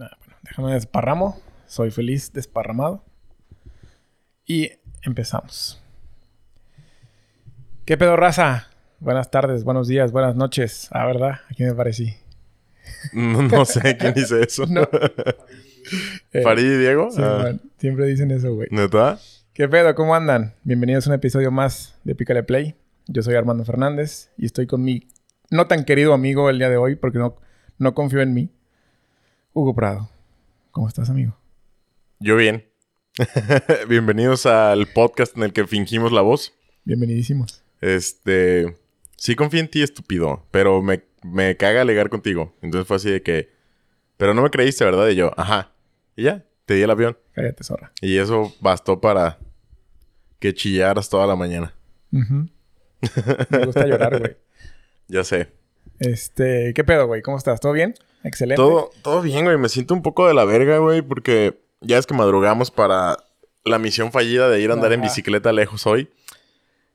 Ah, bueno, déjame desparramo. Soy feliz desparramado. Y empezamos. ¿Qué pedo, raza? Buenas tardes, buenos días, buenas noches. Ah, ¿verdad? Aquí me parecí. No, no sé quién dice eso. No. Eh, ¿Farid y Diego? sí, Ah, man, siempre dicen eso, güey. ¿Neta? ¿Qué pedo? ¿Cómo andan? Bienvenidos a un episodio más de Pícale Play. Yo soy Armando Fernández y estoy con mi no tan querido amigo el día de hoy porque no, no confío en mí. Hugo Prado. ¿Cómo estás, amigo? Yo bien. Bienvenidos al podcast en el que fingimos la voz. Bienvenidísimos. Este. Sí confío en ti, estúpido. Pero me, me caga alegar contigo. Entonces fue así de que. Pero no me creíste, ¿verdad? Y yo, ajá. Y ya, te di el avión. Cállate, zorra. Y eso bastó para que chillaras toda la mañana. Me gusta llorar, güey. Ya sé. Este, ¿qué pedo, güey? ¿Cómo estás? ¿Todo bien? Excelente. Todo, todo bien, güey. Me siento un poco de la verga, güey, porque ya es que madrugamos para la misión fallida de ir a andar en bicicleta lejos hoy.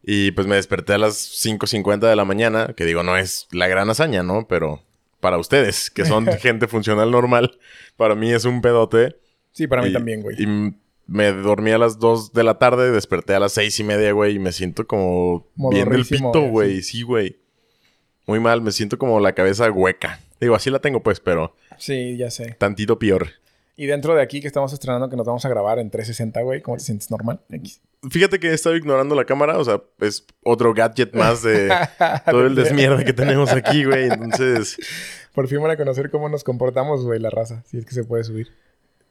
Y pues me desperté a las 5.50 de la mañana, que digo, no es la gran hazaña, ¿no? Pero para ustedes, que son gente funcional normal, para mí es un pedote. Sí, para mí Y- también, güey. Y me dormí a las 2 de la tarde, desperté a las seis y media, güey, y me siento como bien del pito, güey, güey. Sí, güey. Muy mal, me siento como la cabeza hueca. Digo, así la tengo, pues, pero Sí, ya sé. tantito peor. Y dentro de aquí que estamos estrenando que nos vamos a grabar en 360, güey, ¿cómo te sientes normal? X. Fíjate que he estado ignorando la cámara, o sea, es otro gadget más de todo el desmierda que tenemos aquí, güey. Entonces, Por fin van a conocer cómo nos comportamos, güey, la raza, si es que se puede subir.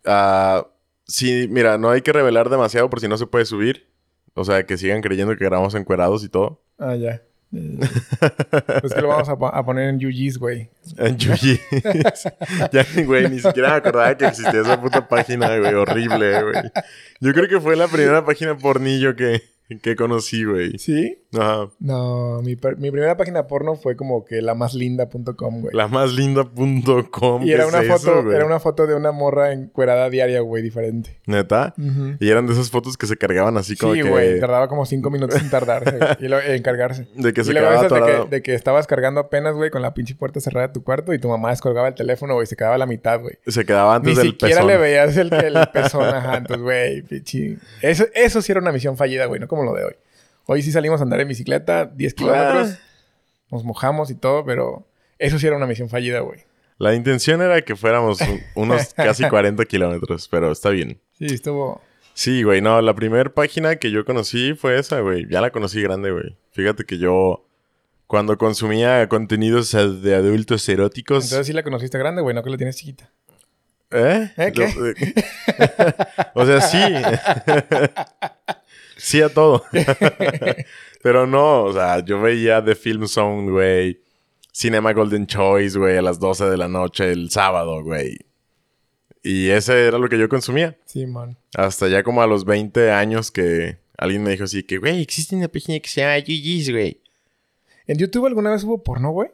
ah, sí, mira, no hay que revelar demasiado por si no se puede subir. O sea, que sigan creyendo que grabamos encuerados y todo. Ah, ya. Pues que lo vamos a, po- a poner en UG's, güey. En Yuyi. ya, güey, ni siquiera me acordaba que existía esa puta página, güey. Horrible, güey. Yo creo que fue la primera página pornillo que, que conocí, güey. ¿Sí? Ajá. No, mi, mi primera página porno fue como que la más linda.com, güey. La más linda.com. Y era ¿qué una es foto, eso, era una foto de una morra encuerada diaria, güey, diferente. ¿Neta? Y eran de esas fotos que se cargaban así como Sí, que... güey, tardaba como cinco minutos en tardarse y lo- en cargarse. De que y se luego quedaba esas de que, de que estabas cargando apenas, güey, con la pinche puerta cerrada de tu cuarto y tu mamá descolgaba el teléfono, güey, se quedaba a la mitad, güey. Se quedaba Ni antes del siquiera pezón. le veías el, el pezón, ajá. Entonces, güey, pinche. Eso, eso sí era una misión fallida, güey, no como lo de hoy. Hoy sí salimos a andar en bicicleta, 10 kilómetros, nos mojamos y todo, pero eso sí era una misión fallida, güey. La intención era que fuéramos un- unos casi 40 kilómetros, pero está bien. Sí, estuvo. Sí, güey, no, la primera página que yo conocí fue esa, güey. Ya la conocí grande, güey. Fíjate que yo, cuando consumía contenidos de adultos eróticos... Entonces sí la conociste grande, güey, no que la tienes chiquita. ¿Eh? ¿Eh? ¿Qué? Eh, o sea, sí. sí a todo. Pero no, o sea, yo veía The Film Zone, güey. Cinema Golden Choice, güey, a las 12 de la noche el sábado, güey. Y ese era lo que yo consumía. Sí, man. Hasta ya como a los 20 años que alguien me dijo así que, güey, existe una página que se llama GG's, güey. ¿En YouTube alguna vez hubo porno, güey?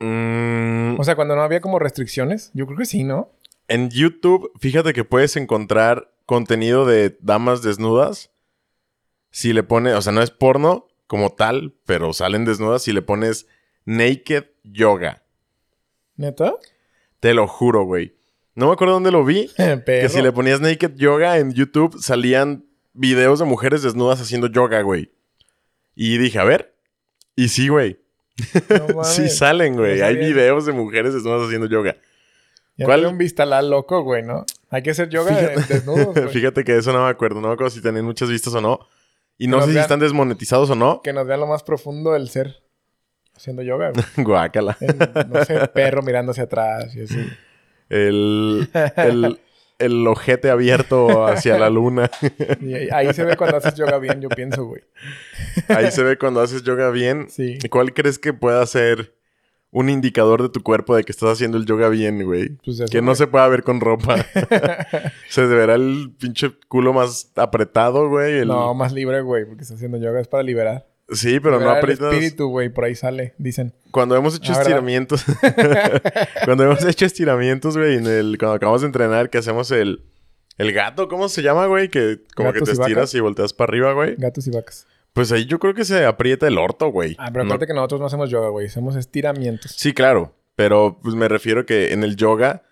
Mm, O sea, cuando no había como restricciones. Yo creo que sí, ¿no? En YouTube, fíjate que puedes encontrar contenido de damas desnudas. Si le pones, o sea, no es porno como tal, pero salen desnudas si le pones naked yoga. ¿Neta? Te lo juro, güey. No me acuerdo dónde lo vi. Que si le ponías naked yoga en YouTube salían videos de mujeres desnudas haciendo yoga, güey. Y dije, a ver. Y sí, güey. No. Sí salen, güey. No Hay videos de mujeres desnudas haciendo yoga. Ya ¿Cuál? Un vistalal loco, güey, ¿no? Hay que hacer yoga de- desnudos, güey. Fíjate que de eso no me acuerdo. No me acuerdo si tienen muchas vistas o no. Y no sé si vean. están desmonetizados o no. Que nos vea lo más profundo del ser haciendo yoga, güey. Guácala. No sé, perro mirando hacia atrás y así. El, el, el ojete abierto hacia la luna. Y ahí- ahí se ve cuando haces yoga bien, yo pienso, güey. Ahí se ve cuando haces yoga bien. Sí. ¿Cuál crees que pueda ser un indicador de tu cuerpo de que estás haciendo el yoga bien, güey? Pues que no se pueda ver con ropa. se verá el pinche culo más apretado, güey. el- No, más libre, güey, porque está haciendo yoga. Es para liberar. Sí, pero no liberar el aprietas. espíritu, güey, por ahí sale, dicen. Cuando hemos hecho Ah, estiramientos. cuando hemos hecho estiramientos, güey, en el, cuando acabamos de entrenar, que hacemos el. El gato, ¿cómo se llama, güey? Que como que te y estiras y volteas para arriba, güey. Gatos y vacas. Pues ahí yo creo que se aprieta el orto, güey. Ah, pero No- acuérdate que nosotros no hacemos yoga, güey. Hacemos estiramientos. Sí, claro. Pero pues me refiero que en el yoga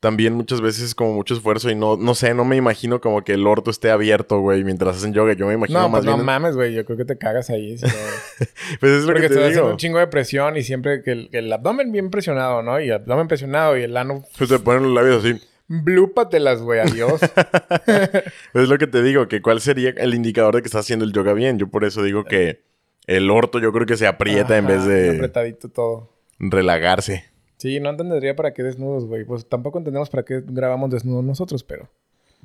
también muchas veces es como mucho esfuerzo y no, no sé, no me imagino como que el orto esté abierto, güey, mientras hacen yoga. Yo me imagino No, más pues no bien. mames, güey. Yo creo que te cagas ahí. si no- pues es lo Porque que te digo. un chingo de presión y siempre que el, que el abdomen bien presionado, ¿no? Y el abdomen presionado y el ano... Pues te ponen los labios así. Blúpatelas, güey. Adiós. Es lo que te digo, que cuál sería el indicador de que estás haciendo el yoga bien. Yo por eso digo que el orto yo creo que se aprieta en vez de Apretadito todo. relagarse. Sí, no entendería para qué desnudos, güey. Pues tampoco entendemos para qué grabamos desnudos nosotros, pero...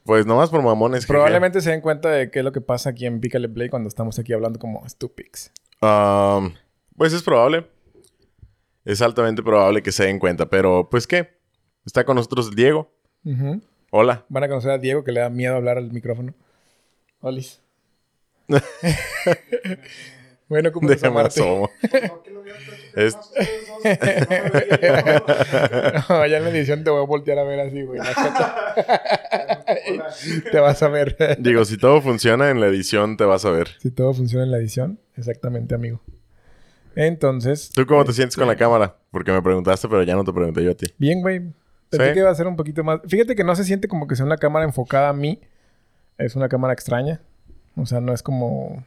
Pues nomás por mamones. jeje. Probablemente se den cuenta de qué es lo que pasa aquí en Pícale Play cuando estamos aquí hablando como stupics. Um, pues es probable. Es altamente probable que se den cuenta. Pero, pues, ¿qué? Está con nosotros el Ujú. Hola. Van a conocer a Diego que le da miedo hablar al micrófono. Olis. bueno, ¿cómo te Déjame asomo. Es- No, ya en la edición te voy a voltear a ver así, güey. te vas a ver. Digo, si todo funciona en la edición, te vas a ver. si todo funciona en la edición, exactamente, amigo. Entonces, ¿Tú cómo te sientes con la cámara? Porque me preguntaste, pero ya no te pregunté yo a ti. bien, güey. Pensé ¿Sí? que iba a ser un poquito más. Fíjate que no se siente como que sea una cámara enfocada a mí. Es una cámara extraña. O sea, no es como.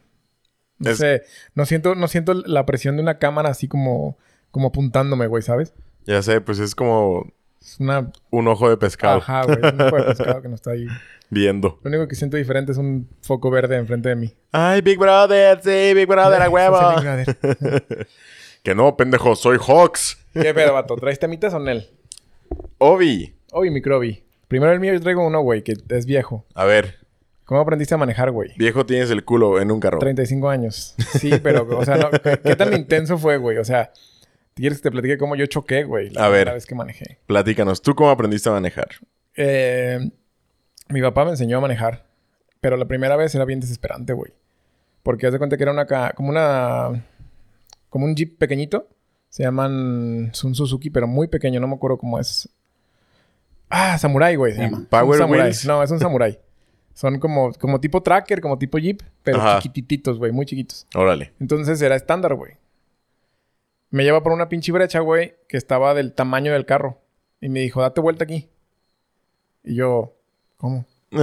No Es- sé. No siento, no siento la presión de una cámara así como, como apuntándome, güey, ¿sabes? Ya sé, pues es como Es una. un ojo de pescado Ajá, güey. Un poco de pescado que no está ahí. viendo. Lo único que siento diferente es un foco verde enfrente de mí. Ay, Big Brother, sí, Big Brother, a huevo. Big Brother. que no, pendejo, soy Hawks. ¿Qué pedo, vato? ¿Traes temitas o Nel? Obi. Obi, microbi. Primero el mío, yo traigo uno, güey, que es viejo. A ver, ¿Cómo aprendiste a manejar, güey? viejo tienes el culo en un carro. 35 años. Sí, pero, o sea, no, ¿qué, qué tan intenso fue, güey? O sea, ¿quieres que te platique cómo yo choqué, güey? La A ver. primera vez que manejé. Platícanos, ¿tú cómo aprendiste a manejar? Eh, mi papá me enseñó a manejar, pero la primera vez era bien desesperante, güey. Porque haz de cuenta que era una... como una... Como un jeep pequeñito. Se llaman... Es un Suzuki, pero muy pequeño. No me acuerdo cómo es. Ah, Samurai, güey, se ¿Y llama. Power Samurai. Wheels? No, es un Samurai. Son como, como tipo tracker, como tipo jeep, pero Ajá. chiquititos, güey, muy chiquitos. Órale. Entonces era estándar, güey. Me lleva por una pinche brecha, güey, que estaba del tamaño del carro. Y me dijo, date vuelta aquí. Y yo, ¿cómo?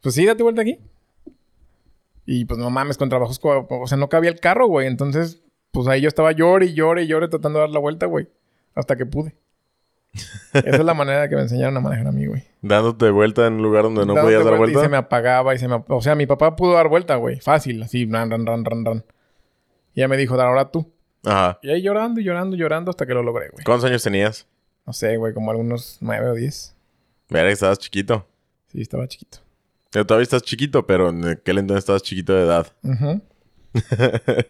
pues sí, date vuelta aquí. Y pues no mames, con trabajos, co- o sea, no cabía el carro, güey. Entonces, pues ahí yo estaba llore y llore y llore tratando de dar la vuelta, güey. Hasta que pude. Esa es la manera que me enseñaron a manejar a mí, güey. Dándote vuelta en un lugar donde no Dándote podías dar vuelta. Y se me apagaba y se me... O sea, mi papá pudo dar vuelta, güey. Fácil, así, ran, ran, ran, ran, ran. Y ella me dijo, "Dale, ahora tú. Ajá. Y ahí llorando, y llorando, y llorando hasta que lo logré, güey. ¿Cuántos años tenías? No sé, güey, como algunos nueve o diez. Mira que estabas chiquito. Sí, estaba chiquito. Pero todavía estás chiquito, pero en aquel entonces estabas chiquito de edad. Ujú.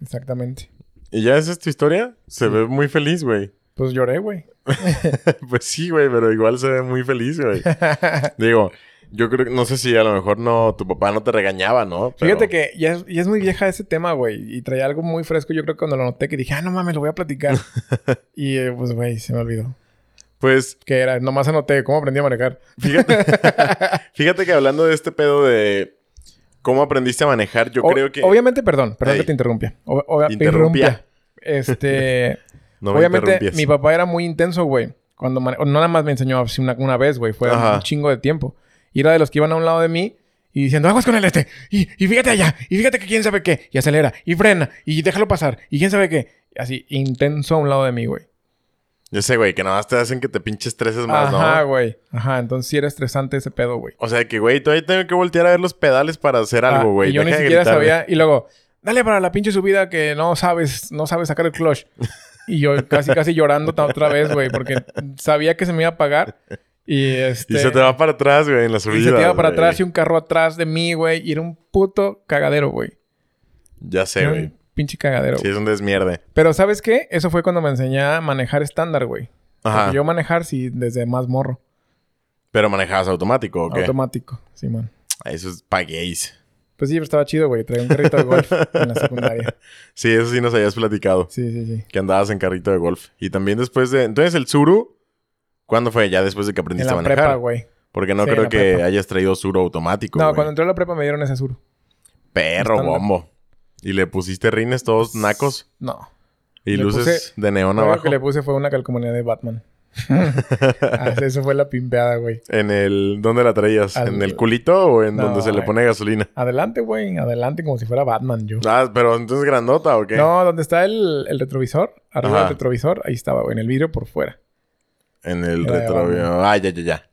Exactamente. ¿Y ya esa es tu historia? Se ve muy feliz, güey. Pues lloré, güey. pues sí, güey, pero igual se ve muy feliz, güey. Digo, yo creo que no sé si a lo mejor no, tu papá no te regañaba, ¿no? Pero- Fíjate que ya es, ya es muy vieja ese tema, güey. Y traía algo muy fresco. Yo creo que cuando lo noté que dije, ah, no mames, lo voy a platicar. y eh, pues, güey, se me olvidó. Pues Que era, nomás anoté cómo aprendí a manejar. fíjate, fíjate que hablando de este pedo de cómo aprendiste a manejar, yo O- creo que Obviamente, perdón, perdón Ey. que te interrumpía. O- o- Te interrumpía. Este. No me obviamente, mi papá era muy intenso, güey. Cuando mane- no nada más me enseñó así una, una vez, güey. Fue Ajá. un chingo de tiempo. Y era de los que iban a un lado de mí y diciendo, aguas con el este. Y, y fíjate allá. Y fíjate que quién sabe qué. Y acelera. Y frena. Y déjalo pasar. Y quién sabe qué. Así, intenso a un lado de mí, güey. Yo sé, güey, que nada más te hacen que te pinches estreses más, Ajá, ¿no? güey. Ajá, entonces sí era estresante ese pedo, güey. O sea que, güey, todavía tengo que voltear a ver los pedales para hacer Ah, algo, güey. y yo ni Deja siquiera sabía. Y luego, dale para la pinche subida que no sabes, no sabes sacar el clutch. Y yo casi, casi llorando otra vez, güey, porque sabía que se me iba a pagar. Y este. Y se te va para atrás, güey, en la subida. y se te iba para atrás y un carro atrás de mí, güey. Y era un puto cagadero, güey. Ya sé, güey. pinche cagadero. Sí, es un desmierde. Pero ¿sabes qué? Eso fue cuando me enseñé a manejar estándar, güey. Ajá. Porque Yo manejar sí desde más morro. Pero manejabas automático, ¿o qué? Automático. Sí, man. Eso es pa' gays. Pues sí, pero estaba chido, güey. Traía un carrito de golf en la secundaria. Sí, eso sí nos habías platicado. Sí, sí, sí. Que andabas en carrito de golf. Y también después de... Entonces, el Suru... ¿Cuándo fue? Ya después de que En aprendiste a la manejar. prepa, güey. Porque no Sí, en creo que prepa. hayas traído Suru automático, No, güey. cuando entré a la prepa me dieron ese sur. Perro bombo. Y le pusiste rines todos nacos. No. Y Le luces puse- de neón Lo abajo. que le puse fue una calcomanía de Batman. Ah, eso fue la pimpeada, güey. En el... ¿Dónde la traías? Al- ¿En el culito o en No, donde se le pone gasolina? Adelante, güey. Adelante como si fuera Batman yo. Ah, pero entonces grandota o qué? No, donde está el, el retrovisor. Arriba Ajá. del retrovisor. Ahí estaba, güey. En el vidrio por fuera. En el Era de retro... Ah, ya, ya, ya.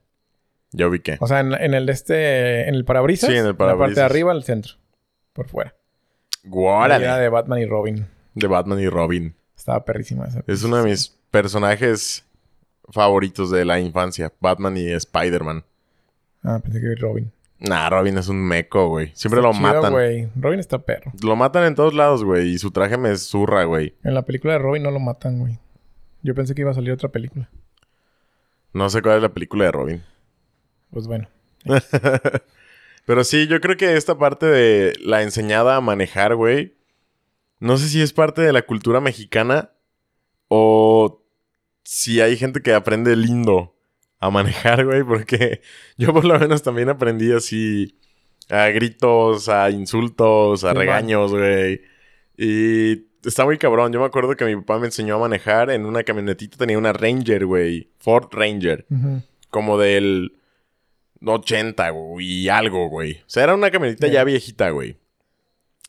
Ya ubiqué. O sea, en, en el de este... En el parabrisas. Sí, en el la parte de parabrisas. arriba, al centro. Por fuera. Órale. Era de Batman y Robin. De Batman y Robin. Estaba perrísima esa. Es uno de mis personajes favoritos de la infancia. Batman y Spider-Man. Ah, pensé que era Robin. Nah, Robin es un meco, güey. Siempre Está lo chido, matan. güey. Robin está perro. Lo matan en todos lados, güey. Y su traje me zurra, güey. En la película de Robin no lo matan, güey. Yo pensé que iba a salir otra película. No sé cuál es la película de Robin. Pues bueno. Pero sí, yo creo que esta parte de la enseñada a manejar, güey. No sé si es parte de la cultura mexicana o si hay gente que aprende lindo a manejar, güey. Porque yo por lo menos también aprendí así a gritos, a insultos, a regaños, güey. Y está muy cabrón. Yo me acuerdo que mi papá me enseñó a manejar en una camionetita. Tenía una Ranger, güey. Ford Ranger. Como del 80, güey, y algo, güey. O sea, era una camionetita ya viejita, güey.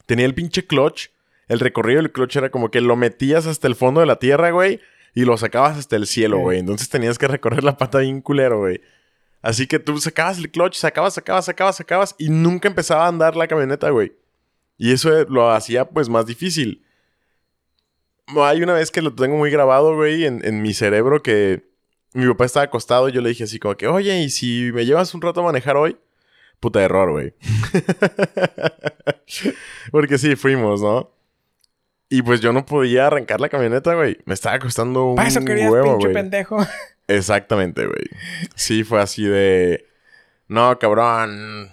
Tenía el pinche clutch. El recorrido del clutch era como que lo metías hasta el fondo de la tierra, güey, y lo sacabas hasta el cielo, güey. Entonces tenías que recorrer la pata bien culero, güey. Así que tú sacabas el clutch, sacabas, sacabas, sacabas, sacabas, y nunca empezaba a andar la camioneta, güey. Y eso eh, lo hacía, pues, más difícil. Hay una vez que lo tengo muy grabado, güey, en, en mi cerebro que mi papá estaba acostado y yo le dije así como que, oye, ¿y si me llevas un rato a manejar hoy? Puta error, güey. Porque sí, fuimos, ¿no? Y pues yo no podía arrancar la camioneta, güey. Me estaba costando un eso querías, huevo, pinche güey. pendejo. Exactamente, güey. Sí, fue así de... No, cabrón.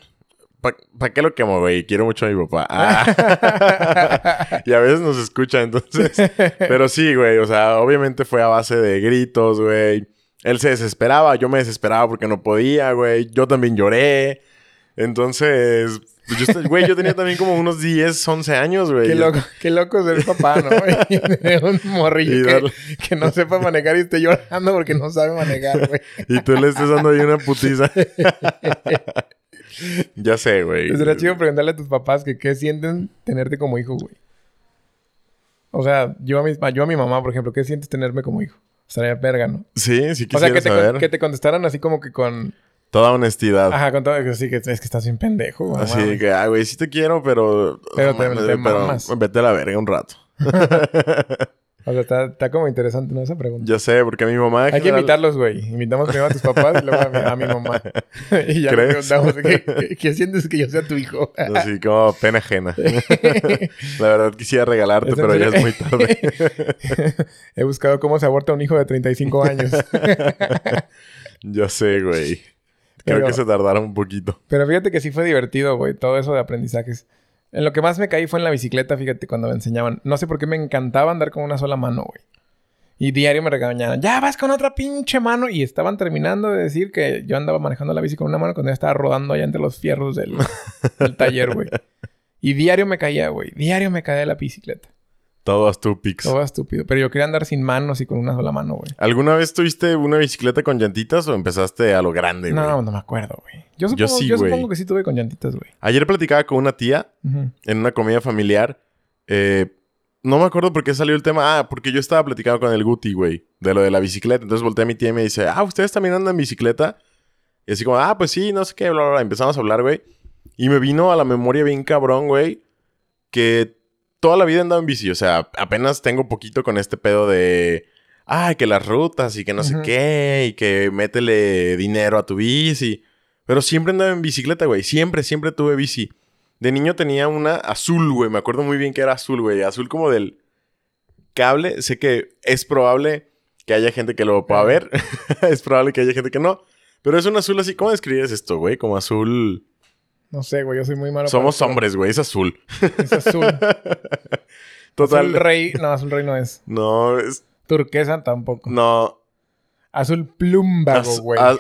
¿Para qué lo quemo, güey? Quiero mucho a mi papá. Ah. y a veces nos escucha, entonces... Pero sí, güey. O sea, obviamente fue a base de gritos, güey. Él se desesperaba. Yo me desesperaba porque no podía, güey. Yo también lloré. Entonces... pues yo, güey, yo tenía también como unos 10, 11 años, güey. Qué loco, qué loco ser papá, ¿no? Y un morrillo que, no sepa manejar y esté llorando porque no sabe manejar, güey. Y tú le estás dando ahí una putiza. ya sé, güey. Sería chido preguntarle a tus papás que qué sienten tenerte como hijo, güey. O sea, yo a, mi, yo a mi mamá, por ejemplo, ¿qué sientes tenerme como hijo? Estaría verga, ¿no? Sí, sí O sea, quisiera que te, saber. que te contestaran así como que con... Toda honestidad. Ajá, con todo... Así que es que estás bien pendejo, güey. Así que, ah, güey, sí te quiero, pero... Pero te- mames, te mamas. vete a la verga un rato. O sea, está, está como interesante, ¿no? Esa pregunta. Ya sé, porque a mi mamá... Hay que invitarlos, güey. Invitamos primero a tus papás y luego a mi, a mi mamá. y ya preguntamos, ¿qué, qué, qué sientes que yo sea tu hijo? Así como pena ajena. la verdad quisiera regalarte, ¿Es en pero ya es muy tarde. He buscado cómo se aborta un hijo de 35 años. ya sé, güey. Creo Pero- que se tardaron un poquito. Pero fíjate que sí fue divertido, güey, todo eso de aprendizajes. En lo que más me caí fue en la bicicleta, fíjate, cuando me enseñaban. No sé por qué me encantaba andar con una sola mano, güey. Y diario me regañaban, ya vas con otra pinche mano. Y estaban terminando de decir que yo andaba manejando la bici con una mano cuando ya estaba rodando allá entre los fierros del, del taller, güey. Y diario me caía, güey. Diario me caía de la bicicleta. Todo estúpido. Todo estúpido. Pero yo quería andar sin manos y con una sola mano, güey. ¿Alguna vez tuviste una bicicleta con llantitas o empezaste a lo grande, güey? No, no me acuerdo, güey. Yo, Yo supongo, sí, yo güey. supongo que sí tuve con llantitas, güey. Ayer platicaba con una tía Ujú. en una comida familiar. Eh, no me acuerdo por qué salió el tema. Ah, porque yo estaba platicando con el Guti, güey, de lo de la bicicleta. Entonces volteé a mi tía y me dice, ah, ¿ustedes también andan en bicicleta? Y así como, ah, pues sí, no sé qué, bla, bla, bla. Empezamos a hablar, güey. Y me vino a la memoria bien cabrón, güey, que toda la vida he andado en bici. O sea, apenas tengo poquito con este pedo de, ah, que las rutas y que no sé qué, y que métele dinero a tu bici. Pero siempre andaba en bicicleta, güey. Siempre, siempre tuve bici. De niño tenía una azul, güey. Me acuerdo muy bien que era azul, güey. Azul como del cable. Sé que es probable que haya gente que lo pueda ver. es probable que haya gente que no. Pero es un azul así. ¿Cómo describes esto, güey? Como azul. No sé, güey. Yo soy muy malo. Somos para- hombres, güey. Es azul. Es azul. Total. Azul rey. No, azul rey no es. No, es. Turquesa tampoco. No. Azul plumbago, az- güey. az-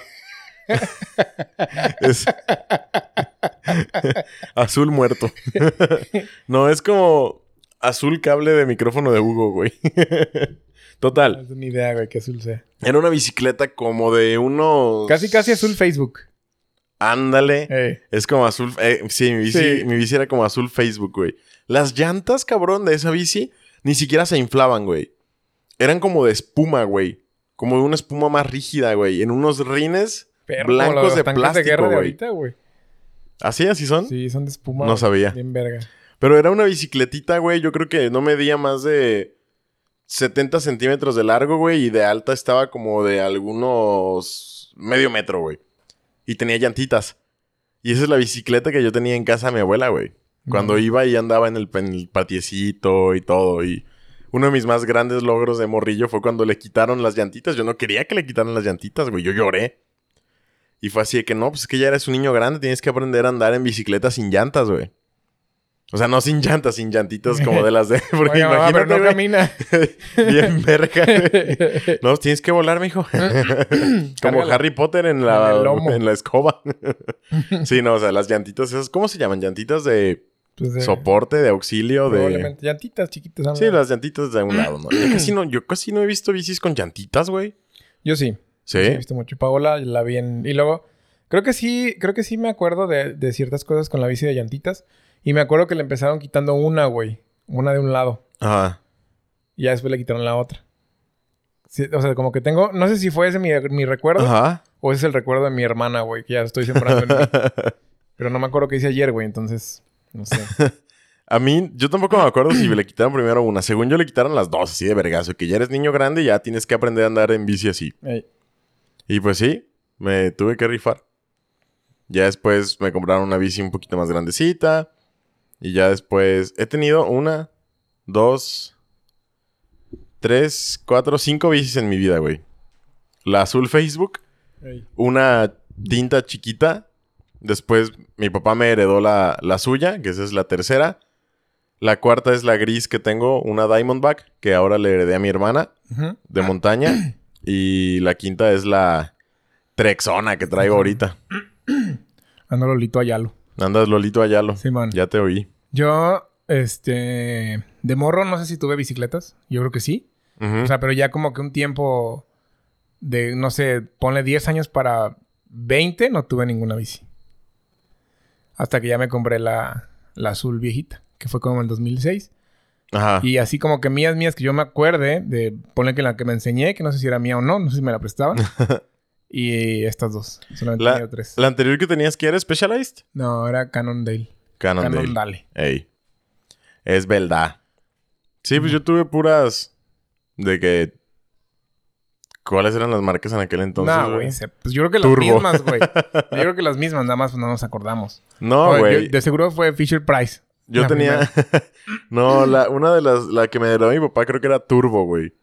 es. azul muerto. no, es como azul cable de micrófono de Hugo, güey. Total. No tengo ni idea, güey, qué azul sea. Era una bicicleta como de unos... Casi, casi azul Facebook. Ándale. Es como azul. eh, sí, mi bici, Sí. mi bici era como azul Facebook, güey. Las llantas, cabrón, de esa bici ni siquiera se inflaban, güey. Eran como de espuma, güey. Como de una espuma más rígida, güey. En unos rines como blancos de plástico, güey. ¿Así, así son? Sí, son de espuma. No sabía. Bien verga. Pero era una bicicletita, güey. Yo creo que no medía más de 70 centímetros de largo, güey. Y de alta estaba como de algunos medio metro, güey. Y tenía llantitas. Y esa es la bicicleta que yo tenía en casa de mi abuela, güey. Cuando iba y andaba en el, en el patiecito y todo. Y uno de mis más grandes logros de morrillo fue cuando le quitaron las llantitas. Yo no quería que le quitaran las llantitas, güey. Yo lloré. Y fue así de que no, pues es que ya eres un niño grande. Tienes que aprender a andar en bicicleta sin llantas, güey. O sea, no sin llantas, sin llantitas como de las de... Porque Oiga, mamá, pero imagínate, no güey, camina. bien verga. No, tienes que volar, mijo. Como Cárgala. Harry Potter en la, en la escoba. sí, no, o sea, las llantitas esas, ¿cómo se llaman? Llantitas de Pues de- soporte, de auxilio, de... Llantitas chiquitas. ¿no? Sí, las llantitas de un lado, ¿no? Yo casi no, yo casi no he visto bicis con llantitas, güey. Yo sí. ¿Sí? Sí, he visto mucho. Paola la vi en... Y luego... Creo que sí... Creo que sí me acuerdo de, de ciertas cosas con la bici de llantitas. Y me acuerdo que le empezaron quitando una, güey. Una de un lado. Ajá. Y ya después le quitaron la otra. Sí, o sea, como que tengo... No sé si fue ese mi, mi recuerdo. Ajá. O ese es el recuerdo de mi hermana, güey. Que ya estoy sembrando en mí. Pero no me acuerdo qué hice ayer, güey. Entonces... No sé. A mí, yo tampoco me acuerdo si le quitaron primero una. Según yo, le quitaron las dos, así de vergazo. Que ya eres niño grande y ya tienes que aprender a andar en bici así. Ey. Y pues sí, me tuve que rifar. Ya después me compraron una bici un poquito más grandecita. Y ya después he tenido una, dos, tres, cuatro, cinco bicis en mi vida, güey. La azul Facebook, Ey. una tinta chiquita. Después mi papá me heredó la, la suya, que esa es la tercera. La cuarta es la gris que tengo, una Diamondback, que ahora le heredé a mi hermana de montaña. Y la quinta es la Trexona que traigo ahorita. Ando Lolito Ayalo. Andas Lolito Ayalo. Sí, man. Ya te oí. Yo, este... De morro, no sé si tuve bicicletas. Yo creo que sí. O sea, pero ya como que un tiempo de, no sé, ponle 10 años para 20, no tuve ninguna bici. Hasta que ya me compré la, la azul viejita, que fue como en el 2006. Ajá. Y así como que mías, mías, que yo me acuerde de, ponle que la que me enseñé, que no sé si era mía o no, no sé si me la prestaban. y estas dos, solamente La, tenía tres. la anterior que tenías que era Specialized. No, era Cannondale. Cannondale. Cannondale. Ey. Es verdad. Sí, pues yo tuve puras de que... ¿Cuáles eran las marcas en aquel entonces? no, güey? Pues yo creo que las Turbo. mismas, güey. Yo creo que las mismas, nada más no nos acordamos. No, güey. De seguro fue Fisher Price. Yo tenía. no, la, una de las. La que me heredó mi papá creo que era Turbo, güey.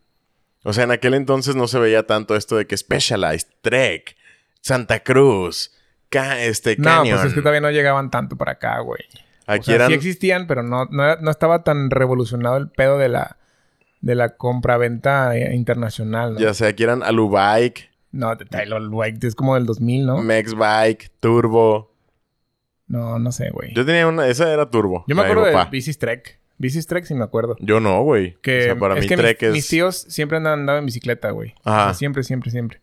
O sea, en aquel entonces no se veía tanto esto de que Specialized, Trek, Santa Cruz, Ca- este, No, Canyon. pues es que todavía no llegaban tanto para acá, güey. Aquí o sea, eran. sí existían, pero no, no, no estaba tan revolucionado el pedo de la, de la compra-venta eh, internacional, ¿no? Ya sea, aquí eran Alubike, No, White es como del 2000, ¿no? Mexbike, Turbo. No, no sé, güey. Yo, Yo tenía una. Esa era Turbo. me la de acuerdo de. Bicis Trek. Bicis Trek sí me acuerdo. Yo no, güey. Que o sea, para es mí que Trek mis, es. mis tíos siempre han andado en bicicleta, güey. O Ajá. sea, siempre, siempre, siempre.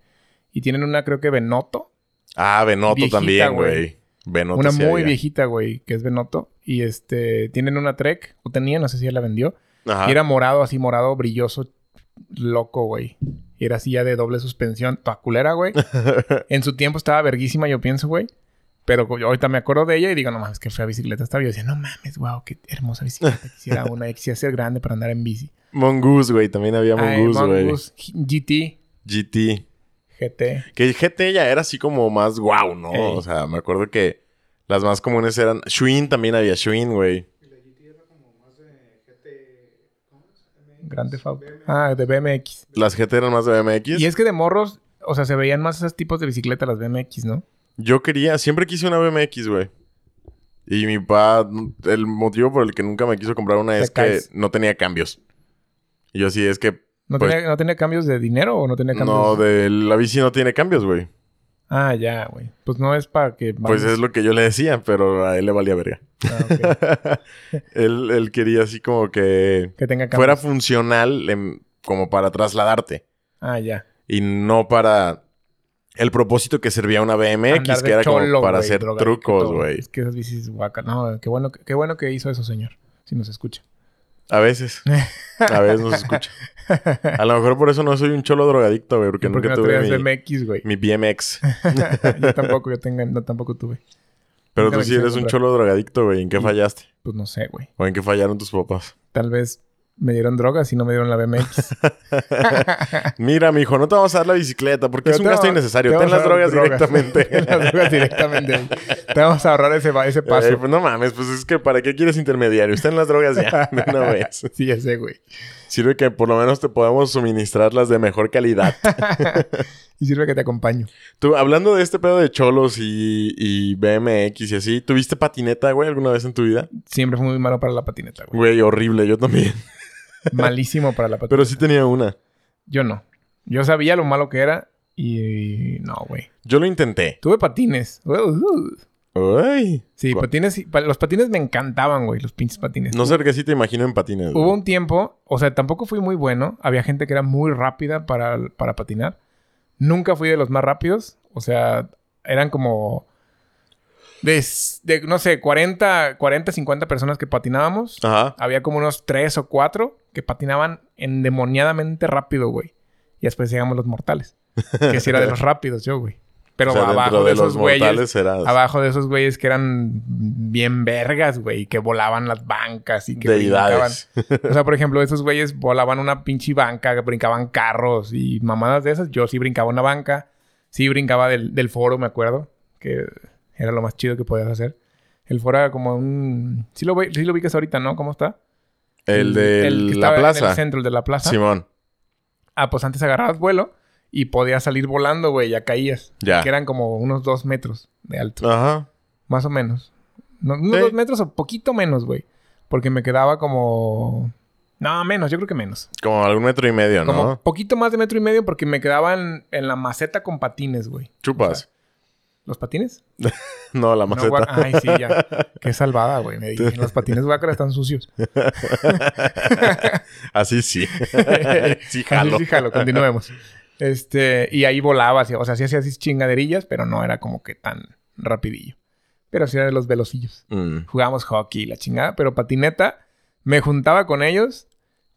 Y tienen una, creo que Benoto. Ah, Benoto Viejita, también, güey. Benoto una sí muy había. viejita, güey, que es Benoto. Y este, tienen una Trek, o tenía, no sé si ya la vendió. Ajá. Y era morado, así morado, brilloso, loco, güey. Y era así ya de doble suspensión, toda culera, güey. en su tiempo estaba verguísima, yo pienso, güey. Pero ahorita me acuerdo de ella y digo, no mames, qué fea bicicleta estaba. Y yo decía, no mames, wow, qué hermosa bicicleta. Quisiera una, quisiera ser grande para andar en bici. Mongoose, güey. También había Mongoose, güey. Mongoose, GT, GT. GT. Que el GT ya era así como más guau, ¿no? Ey. O sea, me acuerdo que las más comunes eran... Schwinn también había Schwinn, güey. Grande Auto. Ah, de BMX. Las GT eran más de BMX. Y es que de morros, o sea, se veían más esos tipos de bicicletas, las BMX, ¿no? Yo quería... Siempre quise una BMX, güey. Y mi papá... El motivo por el que nunca me quiso comprar una Te es que no tenía cambios. Y yo sí, es que... ¿No, Pues- tenía, ¿No tenía cambios de dinero o no tenía cambios? No, de la bici no tiene cambios, güey. Ah, ya, güey. Pues no es para que... Pues es lo que yo le decía, pero a él le valía verga. Ah, él, él quería así como que... Que tenga cambios. fuera funcional en- como para trasladarte. Ah, ya. Y no para el propósito que servía una BMX, que era cholo, como para hacer trucos, güey. Es que esas bicis guacas. No, qué bueno, qué bueno que hizo eso, señor. Si nos escucha. A veces. A veces no se escucha. A lo mejor por eso no soy un cholo drogadicto, güey, porque Porque nunca no tuve mi, BMX, güey. mi BMX. yo tampoco, yo tenga, no, tampoco tuve. Pero Nunca tú sí eres un cholo drogadicto, güey. ¿En qué fallaste? Pues no sé, güey. ¿O en qué fallaron tus papás? Tal vez me dieron drogas y no me dieron la BMX. Mira, mijo, no te vamos a dar la bicicleta porque Pero es un gasto vamos- innecesario. te Ten las drogas, directamente. Ten las drogas directamente. Te vamos a ahorrar ese, ese paso. Eh, pues no mames, pues es que ¿para qué quieres intermediario? Están las drogas ya, de una vez. sí, ya sé, güey. Sirve que por lo menos te podamos suministrar las de mejor calidad. Y sirve que te acompaño. Tú, hablando de este pedo de cholos y, y BMX y así, ¿tuviste patineta, güey, alguna vez en tu vida? Siempre fue muy malo para la patineta, güey. Güey, horrible, yo también. Malísimo para la patineta. Pero sí tenía una. Yo no. Yo sabía lo malo que era y... No, güey. Yo lo intenté. Tuve patines. Uh. Sí, patines... Los patines me encantaban, güey. Los pinches patines. No sé qué sí te imagino en patines. güey. Hubo un tiempo... O sea, tampoco fui muy bueno. Había gente que era muy rápida para, para patinar. Nunca fui de los más rápidos. O sea, eran como... De, no sé, 40, 40, 50 personas que patinábamos. Ajá. Había como unos 3 o 4 que patinaban endemoniadamente rápido, güey. Y después llegamos los mortales. Que sí era de los rápidos yo, güey. Pero o sea, abajo de, de esos güeyes... eras Abajo de esos güeyes que eran bien vergas, güey. Que volaban las bancas y que brincaban. O sea, por ejemplo, esos güeyes volaban una pinche banca, brincaban carros y mamadas de esas. Yo sí brincaba una banca. Sí brincaba del, del foro, me acuerdo. Que era lo más chido que podías hacer. El foro era como un... Sí lo, sí lo ubicas ahorita, ¿no? ¿Cómo está? El de el que la estaba En plaza. el centro, el de la plaza. Simón. Ah, pues antes agarrabas vuelo y podías salir volando, güey. Ya caías. Ya. Que eran como unos dos metros de alto. Ajá. Más o menos. No, unos Sí. dos metros o poquito menos, güey. Porque me quedaba como... No, menos. Yo creo que menos. Como algún metro y medio, ¿no? Como poquito más de metro y medio porque me quedaba en, la maceta con patines, güey. Chupas. ¿Los patines? no, la maceta. Ay, sí, ya. Qué salvada, güey. Me dije, los patines guácara están sucios. Así sí. sí, jalo. Así sí, jalo. Continuemos. Este... Y ahí volaba. O sea, sí hacía así chingaderillas, pero no era como que tan rapidillo. Pero sí era de los velocillos. Mm. Jugábamos hockey, la chingada. Pero patineta, me juntaba con ellos.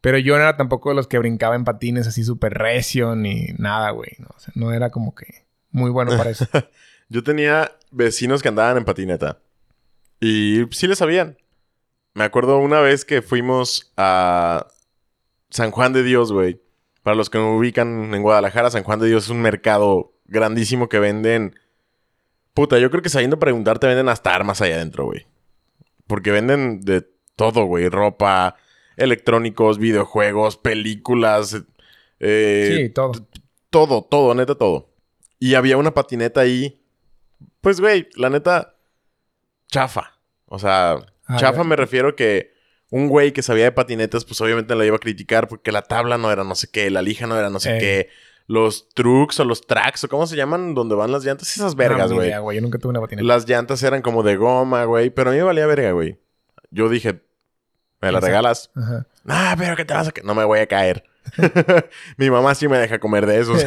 Pero yo no era tampoco de los que brincaba en patines así súper recio ni nada, güey. No, O sea, no era como que muy bueno para eso. Yo tenía vecinos que andaban en patineta. Y sí le sabían. Me acuerdo una vez que fuimos a San Juan de Dios, güey. Para los que no ubican en Guadalajara, San Juan de Dios es un mercado grandísimo que venden. Puta, yo creo que sabiendo preguntar te venden hasta armas allá adentro, güey. Porque venden de todo, güey. Ropa, electrónicos, videojuegos, películas. eh, sí, todo. todo, todo, neta, todo. Y había una patineta ahí. Pues, güey, la neta, chafa. O sea, Ah, chafa me refiero que un güey que sabía de patinetas, pues obviamente la iba a criticar porque la tabla no era no sé qué, la lija no era no sé Ey. qué. Los trucks o los tracks o cómo se llaman donde van las llantas. Esas vergas, No, güey. güey. Yo nunca tuve una patineta. las llantas eran como de goma, güey. Pero a mí me valía verga, güey. Yo dije, ¿me la regalas? Ajá. Ah, pero que te vas a... ca-". No me voy a caer. Mi mamá sí me deja comer de esos.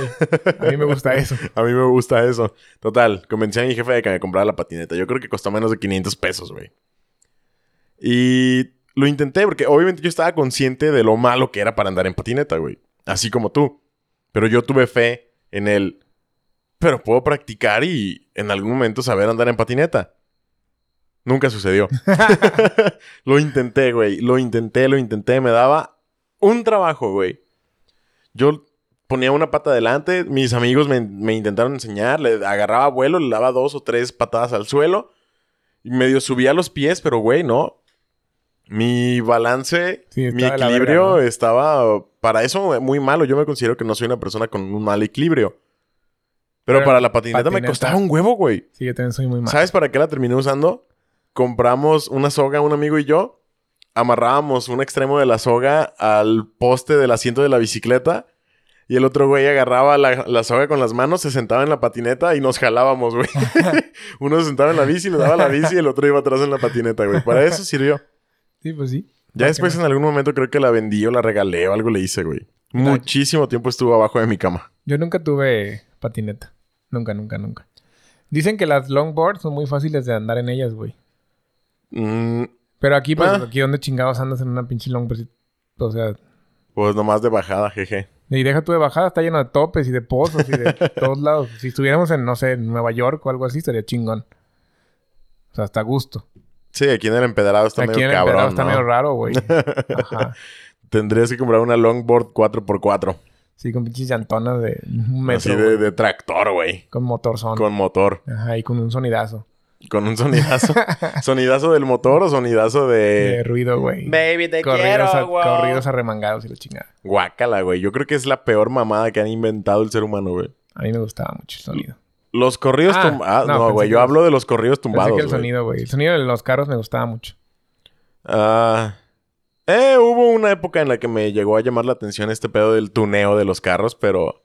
A mí me gusta eso. A mí me gusta eso. Total, convencí a mi jefe de que me comprara la patineta. Yo creo que costó menos de 500 pesos, güey. Y lo intenté porque obviamente yo estaba consciente de lo malo que era para andar en patineta, güey. Así como tú. Pero yo tuve fe en el... Pero puedo practicar y en algún momento saber andar en patineta. Nunca sucedió. lo intenté, güey. Lo intenté, lo intenté. Me daba un trabajo, güey. Yo ponía una pata adelante. Mis amigos me, me intentaron enseñar. Le agarraba vuelo, le daba dos o tres patadas al suelo. Y medio subía los pies, pero güey, no. Mi balance, Sí, mi equilibrio verga, ¿no? estaba para eso muy malo. Yo me considero que no soy una persona con un mal equilibrio. Pero, Pero para la patineta, me patineta- costaba un huevo, güey. Sí, yo también soy muy mal. ¿Sabes para qué la terminé usando? Compramos una soga, un amigo y yo. Amarrábamos un extremo de la soga al poste del asiento de la bicicleta. Y el otro güey agarraba la, la soga con las manos, se sentaba en la patineta y nos jalábamos, güey. Uno se sentaba en la bici, le daba la bici y el otro iba atrás en la patineta, güey. Para eso sirvió. Sí, pues sí. Ya después en algún momento creo que la vendí o la regalé o algo le hice, güey. Muchísimo tiempo estuvo abajo de mi cama. Yo nunca tuve patineta. Nunca, nunca, nunca. Dicen que las longboards son muy fáciles de andar en ellas, güey. Mm, Pero aquí, pues, Ah. aquí donde chingados andas en una pinche longboard. O sea, pues nomás de bajada, jeje. y deja tú de bajada, está lleno de topes y de pozos y de todos lados. Si estuviéramos en, no sé, en Nueva York o algo así, estaría chingón. O sea, hasta a gusto. Sí, aquí en el empedrado está Aquí en medio el Empedrado cabrón, está ¿no? medio raro, güey. Ajá. Tendrías que comprar una longboard 4x4. Sí, con pinches llantonas de un metro. así de, tractor, güey. Con motor son. Con motor. Ajá, y con un sonidazo. Con un sonidazo. ¿Sonidazo del motor o sonidazo De de...? ruido, güey. Baby, te corridos, a, quiero, wow. corridos arremangados y la chingada. Guácala, güey. Yo creo que es la peor mamada que han inventado el ser humano, güey. A mí me gustaba mucho el sonido. Los corridos Ah, tumbados. no, no, güey. Yo hablo de los corridos tumbados, que el sonido, güey. El sonido de los carros me gustaba mucho. Ah... Eh, hubo una época en la que me llegó a llamar la atención este pedo del tuneo de los carros, pero...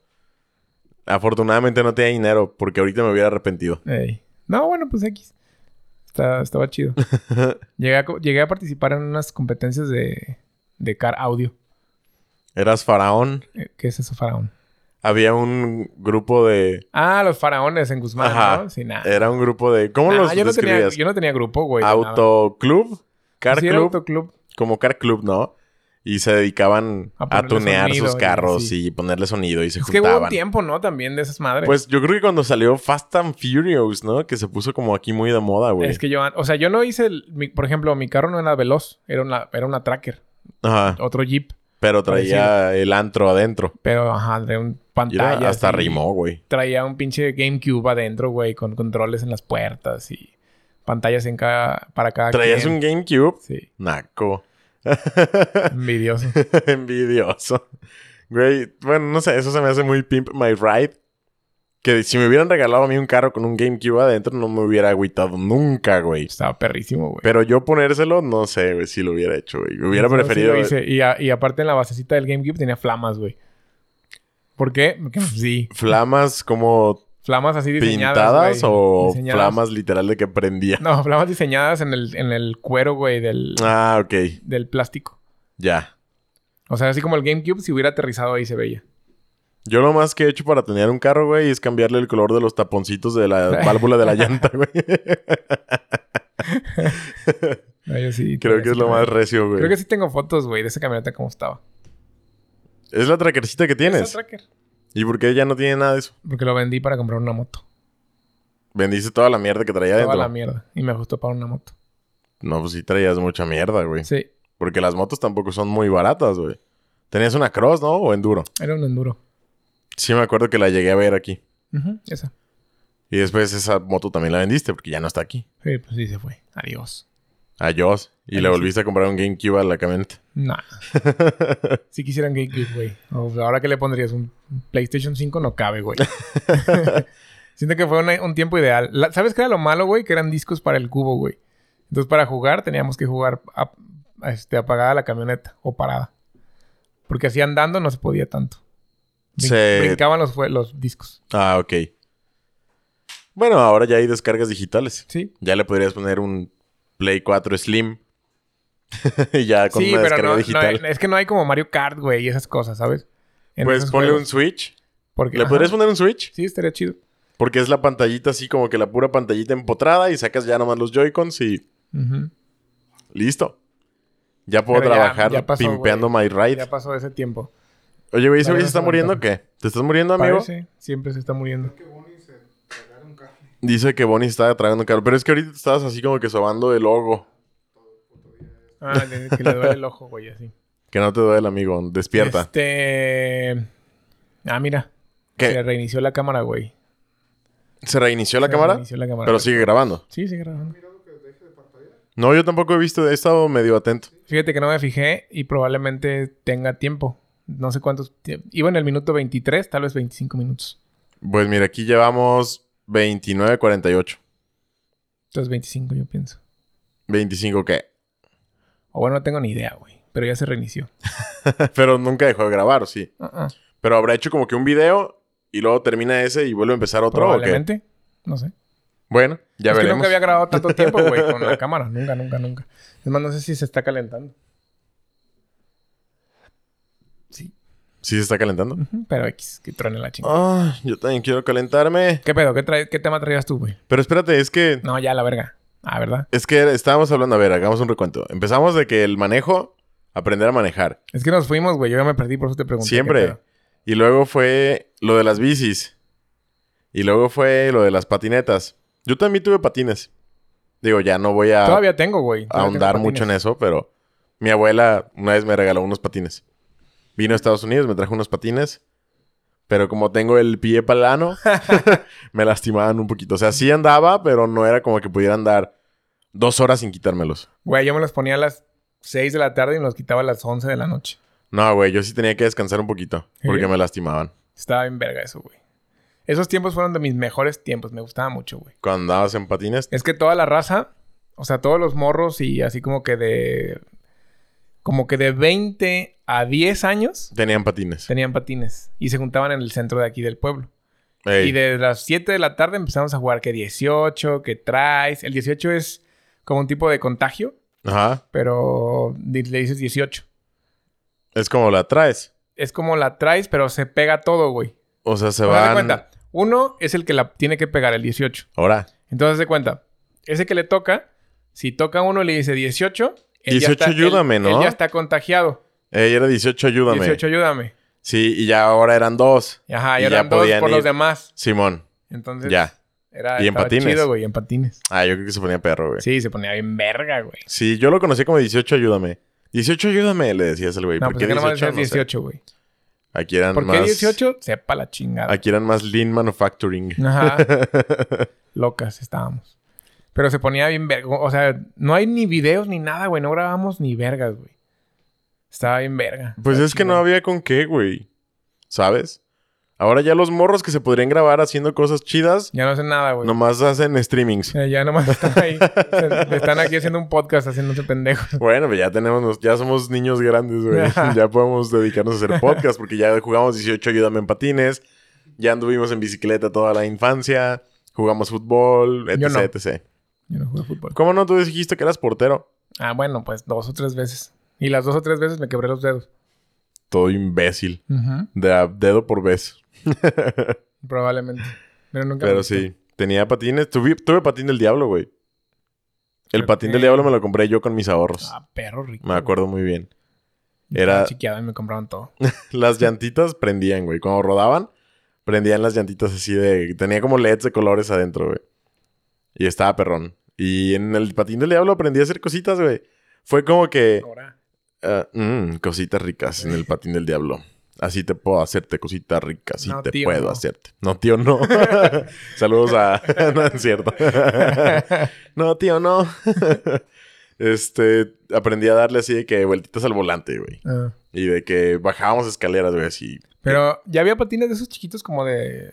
Afortunadamente no tenía dinero, porque ahorita me hubiera arrepentido. Ey. No, bueno, pues X. Está- estaba chido. llegué, a, llegué a participar en unas competencias de, de car audio. Eras faraón. Eh, ¿Qué es eso, faraón? Había un grupo de... Ah, los faraones en Guzmán, Ajá. ¿no? Sí, nada. Era un grupo de... ¿Cómo Nah, los yo, no tenía, yo no tenía grupo, güey. Autoclub. Car Sí, club. autoclub. Como car club, ¿no? Y se dedicaban A tunear sonido sus carros sí. y ponerle sonido y se Es que hubo un juntaban. tiempo, ¿no? También de esas madres. Pues yo creo que cuando salió Fast and Furious, ¿no? Que se puso como aquí muy de moda, güey. Es que yo, o sea, yo no hice, el- mi- por ejemplo, mi carro no era veloz, era una, era una tracker, Ajá. otro Jeep, Pero traía el antro adentro. pero ajá, traía un era- pantalla. hasta así. rimó, güey. Traía un pinche GameCube adentro, güey, con controles en las puertas y pantallas en cada, para cada ¿Traías un GameCube? Sí, Naco. envidioso. Envidioso. Güey, bueno, no sé, eso se me hace muy pimp my ride. Que si me hubieran regalado a mí un carro con un GameCube adentro, no me hubiera agüitado nunca, güey. Estaba perrísimo, güey. Pero yo ponérselo, no sé, güey, si lo hubiera hecho, güey. Hubiera sí preferido. lo hice. Y, a- y aparte en la basecita del GameCube tenía flamas, güey. ¿Por qué? Porque pues, sí. Flamas como Flamas así diseñadas. pintadas güey. o Diseñadas. flamas literal de que prendía. No, flamas diseñadas en el, en el cuero, güey, del, Ah, ok. del plástico. Ya. O sea, así como el GameCube, si hubiera aterrizado ahí se veía. Yo lo más que he hecho para tener un carro, güey, es cambiarle el color de los taponcitos de la válvula de la llanta, güey. No, yo sí, Creo que es lo más recio, güey. Creo que sí tengo fotos, güey, de esa camioneta como estaba. Es la trackercita que tienes. Esa tracker. ¿Y por qué ya no tiene nada de eso? Porque lo vendí para comprar una moto. Vendiste toda la mierda que traía Toda adentro. la mierda. Y me ajustó para una moto. No, pues sí traías mucha mierda, güey. Sí, Porque las motos tampoco son muy baratas, güey. Tenías una Cross, ¿no? O Enduro. era un enduro. Sí me acuerdo que la llegué a ver aquí. Esa. Y después esa moto también la vendiste porque ya no está aquí. Sí, pues sí se fue. Adiós. A Joss. Y le Ahí sí. volviste a comprar un GameCube a la camioneta. Nah. si quisieran GameCube, güey. Sea, ahora que le pondrías un PlayStation 5 no cabe, güey. Siento que fue una- un tiempo ideal. La- ¿Sabes qué era lo malo, güey? Que eran discos para el cubo, güey. Entonces, para jugar teníamos que jugar a- a- este, apagada la camioneta o parada. Porque así andando no se podía tanto. Brin- Se- Brincaban los, los discos. Ah, ok. Bueno, ahora ya hay descargas digitales. Sí. Ya le podrías poner un Play 4 Slim. y ya con sí, una pero descarga no, no digital. es que no hay como Mario Kart, güey, y esas cosas, ¿sabes? En pues ponle juegos. un Switch. Porque, ¿Le ajá. podrías poner un Switch? Sí, estaría chido. Porque es la pantallita así como que la pura pantallita empotrada y sacas ya nomás los Joy-Cons y listo. Ya puedo Pero trabajar ya pasó, pimpeando my ride. Ya pasó ese tiempo. Oye, güey, ¿ese Todavía güey se está muriendo o qué? ¿Te estás muriendo, amigo? Parece. Siempre se está muriendo. Dice que Bonnie se estaba tragando un caro. Pero es que ahorita estabas así como que sobando el ojo. Ah, le- que le duele el ojo, güey, así. Que no te duele, amigo. Despierta. Este... Ah, mira. ¿Qué? Se reinició la cámara, güey. ¿Se reinició la Se cámara? reinició la cámara. Pero sigue grabando. Sí, sigue grabando. No, yo tampoco he visto. He estado medio atento. Fíjate que no me fijé y probablemente tenga tiempo. No sé cuántos... Iba en el minuto 23, tal vez 25 minutos. Pues mira, aquí llevamos 29.48. Entonces 25 yo pienso. 25 qué. O bueno, no tengo ni idea, güey. Pero ya se reinició. Pero nunca dejó de grabar, ¿o sí? Ah. Pero habrá hecho como que un video y luego termina ese y vuelve a empezar otro. ¿o qué? Probablemente. No sé. Bueno, ya es que veremos. nunca había grabado tanto tiempo, güey, con la cámara. Nunca, nunca, nunca. Es más, no sé si se está calentando. Sí. ¿Sí se está calentando? Pero X, que truene la chingada. Ah, yo también quiero calentarme. ¿Qué pedo? ¿Qué, ¿Qué tema traías tú, güey? Pero espérate, es que... No, ya, la verga. Ah, ¿verdad? Es que estábamos hablando... A ver, hagamos un recuento. Empezamos de que el manejo... Aprender a manejar. Es que nos fuimos, güey. Yo ya me perdí, por eso te pregunté. ¿qué Siempre. Y luego fue lo de las bicis. Y luego fue lo de las patinetas. Yo también tuve patines. Digo, ya no voy a Todavía tengo, güey. Ahondar mucho en eso, pero mi abuela una vez me regaló unos patines. Vino a Estados Unidos, me trajo unos patines. Pero como tengo el pie palano, me lastimaban un poquito. O sea, sí andaba, pero no era como que pudiera andar dos horas sin quitármelos. Güey, yo me los ponía a las 6 de la tarde y me los quitaba a las 11 de la noche. No, güey, yo sí tenía que descansar un poquito. Porque ¿Sí? me lastimaban. Estaba bien verga eso, güey. Esos tiempos fueron de mis mejores tiempos. Me gustaba mucho, güey. Cuando andabas en patines, Es que toda la raza, o sea, todos los morros y así como que de... Como que de 20 a 10 años tenían patines. tenían patines. Y se juntaban en el centro de aquí del pueblo. Ey, Y de las 7 de la tarde empezamos a jugar que 18, que traes. El 18 es como un tipo de contagio, Ajá. pero le dices 18. Es como la traes. Es como la traes, pero se pega todo, güey. O sea, se cuenta. Uno es el que la tiene que pegar, el 18. Ahora. Entonces, de cuenta. Ese que le toca, si toca uno y le dice 18... él ya 18 está- él- ayúdame, ¿no? Él ya está contagiado. Ey, era 18, ayúdame. 18, ayúdame. Sí, y ya ahora eran dos. Ajá, y Y ya eran dos podían por los demás. Simón. Entonces, Ya. Era, ¿Y en patines? chido, güey, en patines. Ah, yo creo que se ponía perro, güey. Sí. Sí, se ponía bien verga, güey. yo lo conocí como 18, ayúdame. 18, ayúdame, le decías al güey. No, ¿Por pues qué es que nomás 18? decías No sé. 18, güey. Aquí eran ¿Por más... qué 18? Sepa la chingada. Aquí eran más lean manufacturing. Ajá. Locas estábamos. Pero se ponía bien verga. O sea, no hay ni videos ni nada, güey. No grabamos ni vergas, güey. Estaba bien verga. Pues Estaba es que no había con qué, güey. ¿Sabes? Ahora ya los morros que se podrían grabar haciendo cosas chidas, Ya no hacen nada, güey. nomás hacen streamings. Eh, Ya nomás están ahí. Se- están aquí haciendo un podcast haciéndose pendejos. Bueno, pues ya tenemos, ya somos niños grandes, güey. ya podemos dedicarnos a hacer podcast porque ya jugamos 18 Ayúdame en patines. Ya anduvimos en bicicleta toda la infancia. Jugamos fútbol, etc, Yo no. etc. Yo no juego fútbol. ¿Cómo no? Tú dijiste que eras portero. Ah, bueno, pues dos o tres veces. Y las dos o tres veces me quebré los dedos. Todo imbécil. De a dedo por vez. Probablemente. Pero nunca Pero sí. Tenía patines. Tuve, tuve patín del diablo, güey. El patín del diablo me lo compré yo con mis ahorros. Ah, perro rico. me acuerdo muy bien. Era... chiqueado y me compraron todo. Las llantitas prendían, güey. Cuando rodaban, prendían las llantitas así de... Tenía como LEDs de colores adentro, güey. Y estaba perrón. Y en el patín del diablo aprendí a hacer cositas, güey. Fue como que... Ahora. Ah, mm, cositas ricas en el patín del diablo. Así te puedo hacerte cositas ricas. Así No, te tío, puedo no. hacerte. No, tío, no. Saludos a... no, es cierto. no, tío, no. este... Aprendí a darle así de que vueltitas al volante, güey. Ah. Y de que bajábamos escaleras, güey, así. Pero ya había patines de esos chiquitos como de...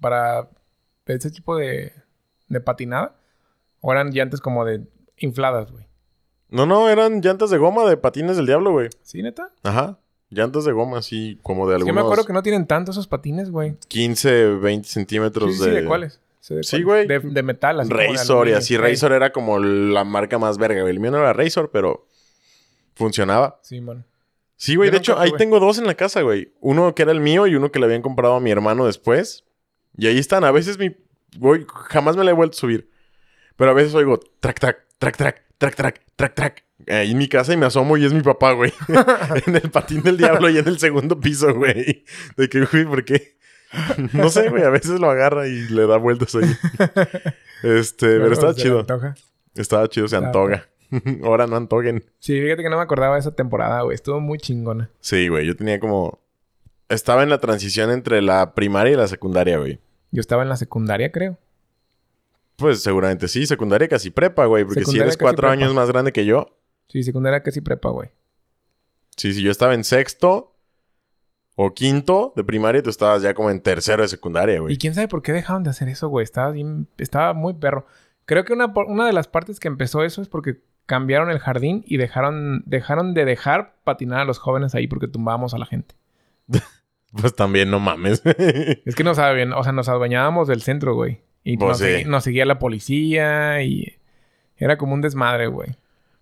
Para... De ese tipo de... De patinada. O eran llantas como de... Infladas, güey. No, no, eran llantas de goma de patines del diablo, güey. ¿Sí, neta? Ajá. Llantas de goma, así como de Es algunos que me acuerdo que no tienen tanto esos patines, güey. 15, 20 centímetros Sí, sí, de... ¿de cuáles? Sí, de Sí, güey. De, de metal, así de Razor y así. Razor era como la marca más verga, güey. El mío no era Razor, pero funcionaba. Sí, man. Sí, güey. De hecho, ahí tengo dos en la casa, güey. Uno que era el mío y uno que le habían comprado a mi hermano después. Y ahí están. A veces mi... Güey, jamás me la he vuelto a subir. Pero a veces oigo track, track, track, track, track, track, track, track. Ahí en mi casa y me asomo y es mi papá, güey. en el patín del diablo y en el segundo piso, güey. De que, güey, ¿por qué? no sé, güey. A veces lo agarra y le da vueltas ahí. Este, pero estaba chido. antoja. Estaba chido, se Está antoga. Ahora no antoguen. Sí, fíjate que no me acordaba de esa temporada, güey. Estuvo muy chingona. Sí, güey. Yo tenía como... Estaba en la transición entre la primaria y la secundaria, güey. Yo estaba en la secundaria, creo. Pues seguramente sí. Secundaria casi prepa, güey. Porque si eres cuatro prepa. años más grande que yo. Sí, secundaria casi prepa, güey. Sí, si yo estaba en sexto o quinto de primaria, tú estabas ya como en tercero de secundaria, Y güey. quién sabe por qué dejaron de hacer eso, güey. Estaba bien... Estaba muy perro. Creo que una, una de las partes que empezó eso es porque cambiaron el jardín y dejaron, dejaron de dejar patinar a los jóvenes ahí porque tumbábamos a la gente. Pues también, no mames. Es que nos, adueñ- o sea, nos adueñábamos del centro, güey. Y Pues nos, sí. nos seguía la policía y... Era como un desmadre, güey.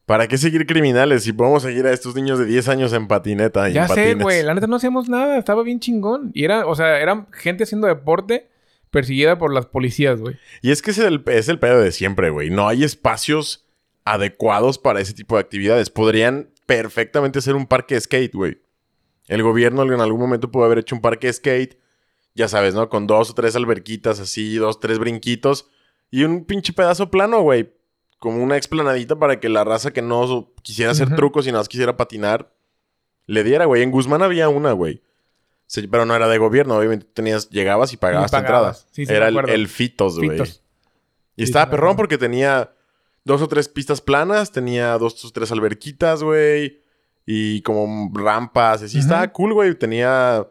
¿Para qué seguir criminales si podemos seguir a estos niños de 10 años en patineta y Ya en sé, patines? güey. La neta no hacíamos nada. Estaba bien chingón. Y era, o sea, eran gente haciendo deporte perseguida por las policías, güey. Y es que es el, es el pedo de siempre, güey. No hay espacios adecuados para ese tipo de actividades. Podrían perfectamente ser un parque de skate, güey. El gobierno en algún momento pudo haber hecho un parque de skate, ya sabes, ¿no? Con dos o tres alberquitas así, dos, tres brinquitos y un pinche pedazo plano, güey. Como una explanadita para que la raza que no quisiera hacer trucos y nada más quisiera patinar, le diera, güey. En Guzmán había una, güey. Sí, pero no era de gobierno, obviamente tenías, llegabas y pagabas, tu pagabas. entrada. Sí, sí, era el, Fitos, güey. Y estaba perrón porque tenía dos o tres pistas planas, tenía dos o tres alberquitas, güey. Y como rampas, así estaba cool, güey. Tenía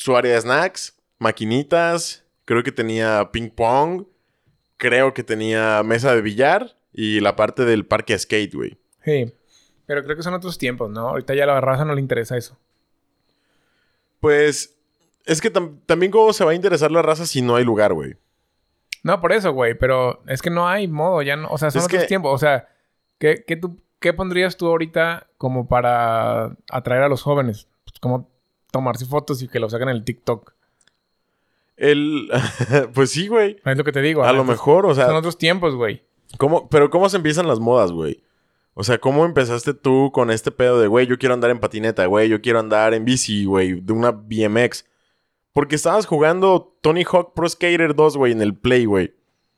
su área de snacks, maquinitas, creo que tenía ping pong, creo que tenía mesa de billar y la parte del parque skate, güey. Sí. Pero creo que son otros tiempos, ¿no? Ahorita ya a la raza no le interesa eso. Pues es que tam- también cómo se va a interesar la raza si no hay lugar, güey. No, por eso, güey. Pero es que no hay modo. Ya no... O sea, son Es otros que- tiempos. O sea, ¿qué, qué, tú, ¿qué pondrías tú ahorita como para atraer a los jóvenes? Pues como tomarse fotos y que lo saquen en el TikTok. El... pues sí, güey. Es lo que te digo. A lo Entonces, mejor, o sea... Son otros tiempos, güey. ¿Cómo, pero ¿cómo se empiezan las modas, güey? O sea, ¿cómo empezaste tú con este pedo de, güey, yo quiero andar en patineta, güey, yo quiero andar en bici, güey, de una BMX? Porque estabas jugando Tony Hawk Pro Skater 2, güey, en el Play, güey.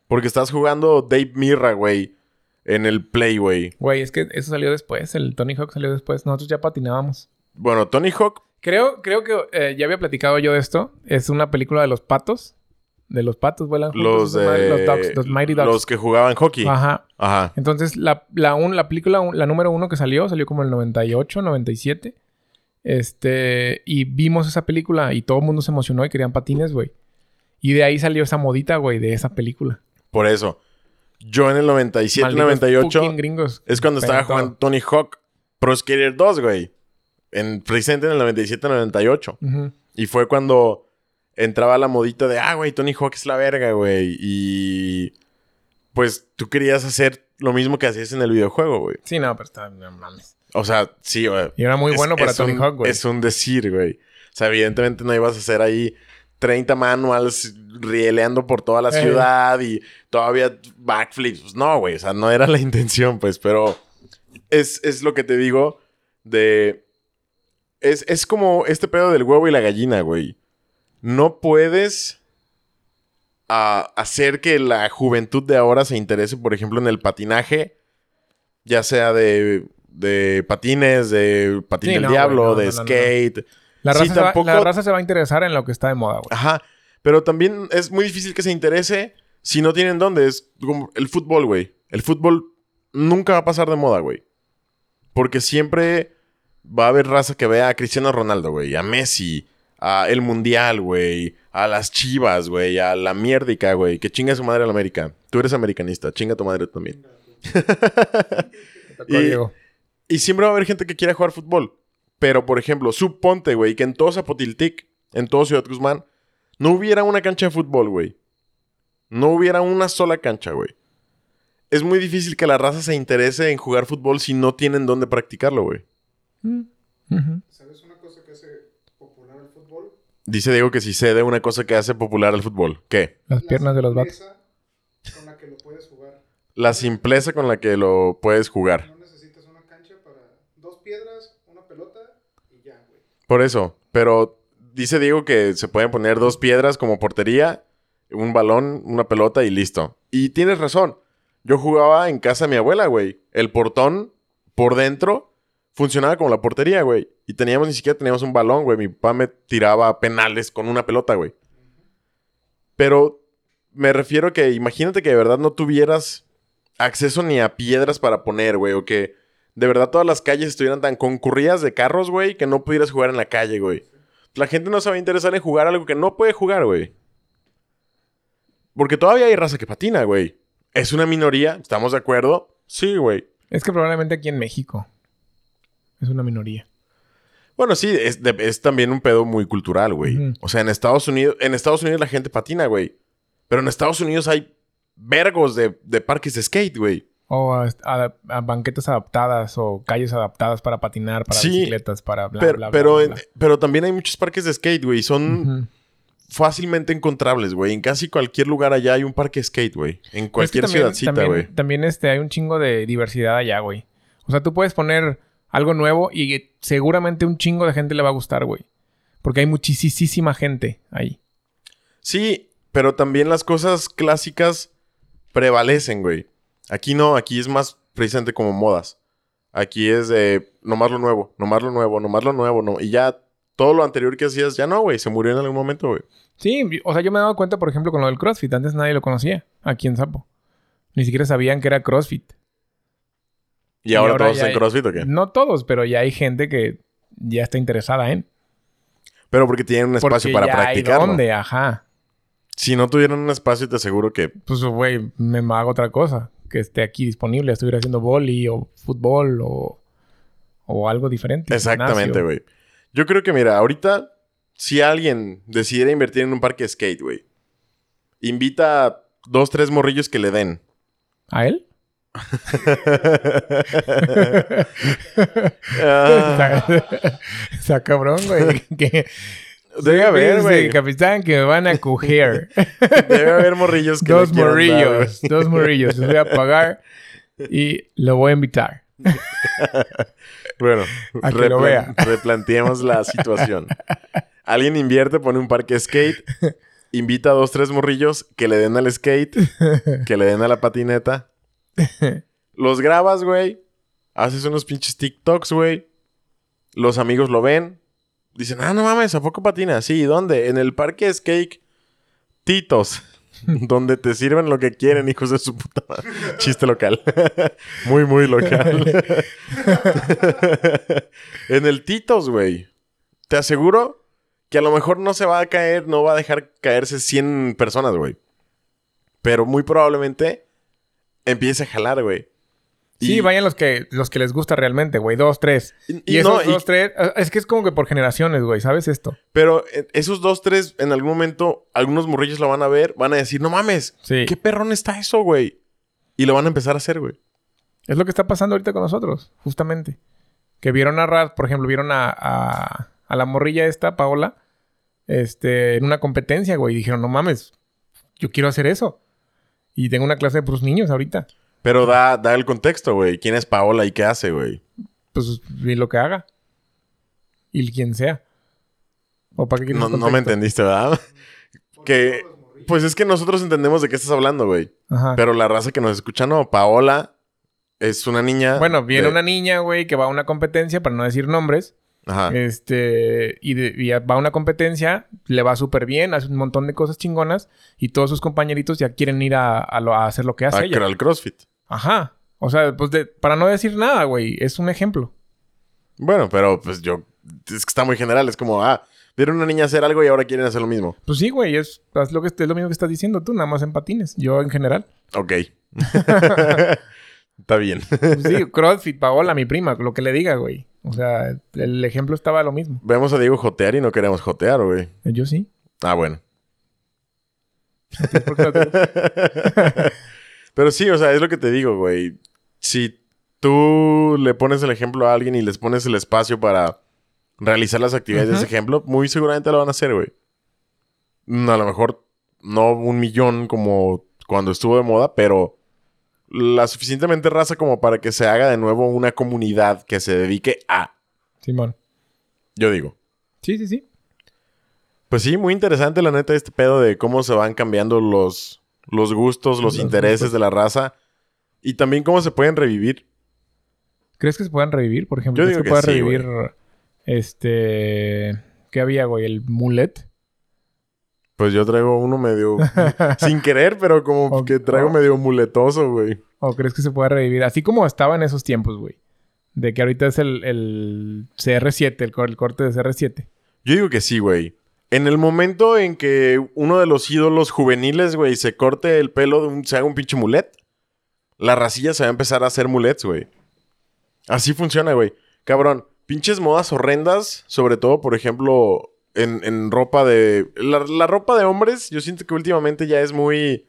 Porque estabas jugando Dave Mirra, güey, en el Play, güey. Güey, es que eso salió después. El Tony Hawk salió después. Nosotros ya patinábamos. Bueno, Tony Hawk, Creo, creo que eh, ya había platicado yo de esto. Es una película de los patos. De los patos vuelan juntos. los de... Los, dogs, los Mighty. Los que jugaban hockey. Ajá. Ajá. Entonces, la, la, un- la película, un- la número uno que salió, salió como el 98, 97. Este, y vimos esa película y todo el mundo se emocionó y querían patines, güey. Y de ahí salió esa modita, güey, de esa película. Por eso. Yo en el 97, Malditos 98... fucking gringos. Es cuando estaba jugando Tony Hawk Pro Skater 2, güey. En, precisamente en el 97-98. Ujú. Y fue cuando entraba la modita de, ah, güey, Tony Hawk es la verga, güey. Y pues tú querías hacer lo mismo que hacías en el videojuego, güey. Sí, no, pero está, no mames. O sea, sí, güey. Y era muy Es- bueno para Tony un- Hawk, güey. Es un decir, güey. O sea, evidentemente no ibas a hacer ahí 30 manuals rieleando por toda la Eh. ciudad y todavía backflips. Pues no, güey. O sea, no era la intención, pues. Pero es, es lo que te digo de... Es, es como este pedo del huevo y la gallina, güey. No puedes ah, hacer que la juventud de ahora se interese, por ejemplo, en el patinaje. Ya sea de, de patines, de patín Sí, del no, diablo, no, de no, skate. La Sí, raza, se va, tampoco- la raza se va a interesar en lo que está de moda, güey. Ajá. Pero también es muy difícil que se interese si no tienen dónde. Es como el fútbol, güey. El fútbol nunca va a pasar de moda, güey. Porque siempre va a haber raza que vea a Cristiano Ronaldo, güey. A Messi. A el Mundial, güey. A las Chivas, güey. A la mierdica, güey. Que chinga su madre a la América. Tú eres americanista. Chinga tu madre también. Y-. Y siempre va a haber gente que quiera jugar fútbol. Pero, por ejemplo, suponte, güey, que en todo Zapotiltic, en todo Ciudad Guzmán, no hubiera una cancha de fútbol, güey. No hubiera una sola cancha, güey. Es muy difícil que la raza se interese en jugar fútbol si no tienen dónde practicarlo, güey. Mm. ¿Sabes una cosa que hace popular el fútbol? Dice Diego que si sé de una cosa que hace popular al fútbol. ¿Qué? Las piernas de los vatos. simpleza Con la que lo puedes jugar. La simpleza con la que lo puedes jugar. No necesitas una cancha para dos piedras, una pelota y ya, güey. Por eso. Pero dice Diego que se pueden poner dos piedras como portería, un balón, una pelota y listo. Y tienes razón. Yo jugaba en casa de mi abuela, güey. El portón por dentro funcionaba como la portería, güey. Y teníamos, ni siquiera teníamos un balón, güey. Mi papá me tiraba penales con una pelota, güey. Pero me refiero que imagínate que de verdad no tuvieras acceso ni a piedras para poner, güey. O que de verdad todas las calles estuvieran tan concurridas de carros, güey, que no pudieras jugar en la calle, güey. La gente no se va a interesar en jugar algo que no puede jugar, güey. Porque todavía hay raza que patina, güey. Es una minoría, ¿estamos de acuerdo? Sí, güey. Es que probablemente aquí en México es una minoría. Bueno, sí, es, de- es también un pedo muy cultural, güey. O sea, en Estados Unidos, en Estados Unidos la gente patina, güey. Pero en Estados Unidos hay vergos de, de parques de skate, güey. O a, a- a banquetas adaptadas o calles adaptadas para patinar, para Sí, bicicletas, para bla, pero, bla, bla, pero, bla, en- bla. pero también hay muchos parques de skate, güey. Son fácilmente encontrables, güey. En casi cualquier lugar allá hay un parque de skate, güey. En Pero es que cualquier también- ciudadcita, también- güey. También este, hay un chingo de diversidad allá, güey. O sea, tú puedes poner algo nuevo y seguramente un chingo de gente le va a gustar, güey. Porque hay muchísima gente ahí. Sí, pero también las cosas clásicas prevalecen, güey. Aquí no, aquí es más precisamente como modas. Aquí es de nomás lo nuevo, nomás lo nuevo, nomás lo nuevo, no. Y ya todo lo anterior que hacías, ya no, güey. Se murió en algún momento, güey. Sí, o sea, yo me he dado cuenta, por ejemplo, con lo del CrossFit. Antes nadie lo conocía aquí en Sapo. Ni siquiera sabían que era CrossFit. ¿Y, ahora, todos en hay- CrossFit o qué? No todos, pero ya hay gente que ya está interesada en. Pero porque tienen un espacio Porque para ya hay practicarlo. dónde, ajá. Si no tuvieran un espacio, te aseguro que Pues, güey, me hago otra cosa. Que esté aquí disponible. Estuviera haciendo boli o fútbol o, o algo diferente. Exactamente, güey. Yo creo que, mira, ahorita, si alguien decidiera invertir en un parque de skate, güey, invita a dos, tres morrillos que le den. ¿A él? Ah, está, está cabrón, güey. Que, debe haber, güey. capitán, que me van a coger. Debe haber morrillos que dos dar, morrillos. dos morrillos. Les voy a pagar y lo voy a invitar. Bueno, A que lo replan- vea. replanteemos la situación. Alguien invierte, pone un parque skate, invita a dos, tres morrillos que le den al skate, que le den a la patineta. Los grabas, güey. Haces unos pinches TikToks, güey. Los amigos lo ven. Dicen, ah, no mames, ¿a poco patina? Sí, ¿dónde? En el parque skate Titos. donde te sirven lo que quieren, hijos de su puta madre. Chiste local. muy, muy local. en el Titos, güey. Te aseguro que a lo mejor no se va a caer, no va a dejar caerse 100 personas, güey. Pero muy probablemente empiece a jalar, güey. Sí, Y- vayan los que, los que les gusta realmente, güey. Dos, tres. Y, esos no, y- dos, tres... ah, Es que es como que por generaciones, güey. ¿Sabes esto? pero eh, esos dos, tres, en algún momento, algunos morrillos lo van a ver, van a decir, no mames, Sí. qué perrón está eso, güey. Y lo van a empezar a hacer, güey. Es lo que está pasando ahorita con nosotros, justamente. Que vieron a Raz, por ejemplo, vieron a, a, a la morrilla esta, Paola, este, en una competencia, güey. Y dijeron, no mames, yo quiero hacer eso. Y tengo una clase de puros niños ahorita. Pero da, da el contexto, güey. ¿Quién es Paola y qué hace, güey? Pues, y lo que haga. Y quien sea. ¿O para qué quieres No, no me entendiste, ¿verdad? que, pues es que nosotros entendemos de qué estás hablando, güey. Ajá. Pero la raza que nos escucha, no. Paola es una niña. Bueno, viene de- una niña, güey, que va a una competencia, para no decir nombres. Ajá. Este, y, de- y va a una competencia, le va súper bien, hace un montón de cosas chingonas y todos sus compañeritos ya quieren ir a, a lo- a hacer lo que hace ella. el CrossFit. Ajá. O sea, pues de- para no decir nada, güey, es un ejemplo. Bueno, pero pues yo. Es que está muy general. Es como, ah, vieron una niña hacer algo y ahora quieren hacer lo mismo. Pues sí, güey, es, es lo que es lo mismo que estás diciendo tú, nada más en patines. Yo en general. Ok. está bien. Pues sí, CrossFit, Paola, mi prima, lo que le diga, güey. O sea, el ejemplo estaba lo mismo. Vemos a Diego jotear y no queremos jotear, güey. Yo sí. Ah, bueno. ¿Por qué no te- Pero sí, o sea, es lo que te digo, güey. Si tú le pones el ejemplo a alguien y les pones el espacio para realizar las actividades de ese ejemplo, muy seguramente lo van a hacer, güey. A lo mejor no un millón como cuando estuvo de moda, pero la suficientemente raza como para que se haga de nuevo una comunidad que se dedique a, Simón. yo digo. Sí, sí, sí. Pues sí, muy interesante la neta este pedo de cómo se van cambiando los, los gustos, los, Los intereses gustos. de la raza y también cómo se pueden revivir. ¿Crees que se puedan revivir? Por ejemplo, Yo ¿crees digo que que pueda sí, revivir este... ¿Qué había, güey? ¿El mulet? Pues yo traigo uno medio sin querer, pero como que traigo medio muletoso, güey. ¿O crees que se pueda revivir? Así como estaba en esos tiempos, güey. De que ahorita es el, el CR7, el, el corte de CR7. Yo digo que sí, güey. En el momento en que uno de los ídolos juveniles, güey, se corte el pelo, de un, se haga un pinche mulet, la racilla se va a empezar a hacer mulets, güey. Así funciona, güey. Cabrón, pinches modas horrendas, sobre todo, por ejemplo, en, en ropa de... La, la ropa de hombres, yo siento que últimamente ya es muy...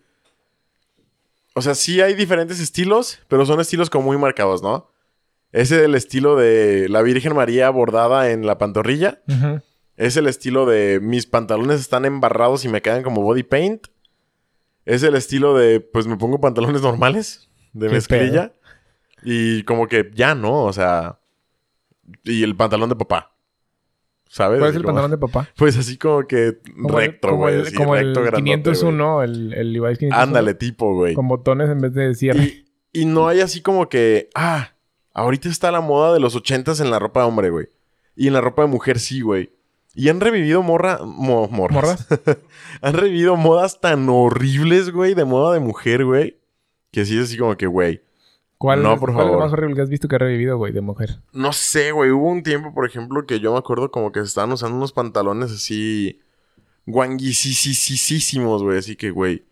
O sea, sí hay diferentes estilos, pero son estilos como muy marcados, ¿no? Ese es el estilo de la Virgen María bordada en la pantorrilla. Es el estilo de mis pantalones están embarrados y me quedan como body paint. Es el estilo de, pues me pongo pantalones normales, de mezclilla. Y como que ya, ¿no? O sea. Y el pantalón de papá. ¿Sabes? ¿Cuál es el pantalón de papá? Pues así como que Como el- recto, como güey. el, como el recto, grandote, 501, el, el Levi's 501. güey. Ándale, tipo, güey. Con botones en vez de cierre. Y, y no hay así como que, ah, ahorita está la moda de los ochentas en la ropa de hombre, güey. Y en la ropa de mujer sí, güey. Y han revivido morra, mo- morras. ¿Morras? han revivido modas tan horribles, güey, de moda de mujer, güey. Que sí es así como que, güey. ¿Cuál, No, por ¿Cuál es lo más horrible que has visto que ha revivido, güey, de mujer? No sé, güey. Hubo un tiempo, por ejemplo, que yo me acuerdo como que se estaban usando unos pantalones así. Guanguisísimos, güey. Así que, güey.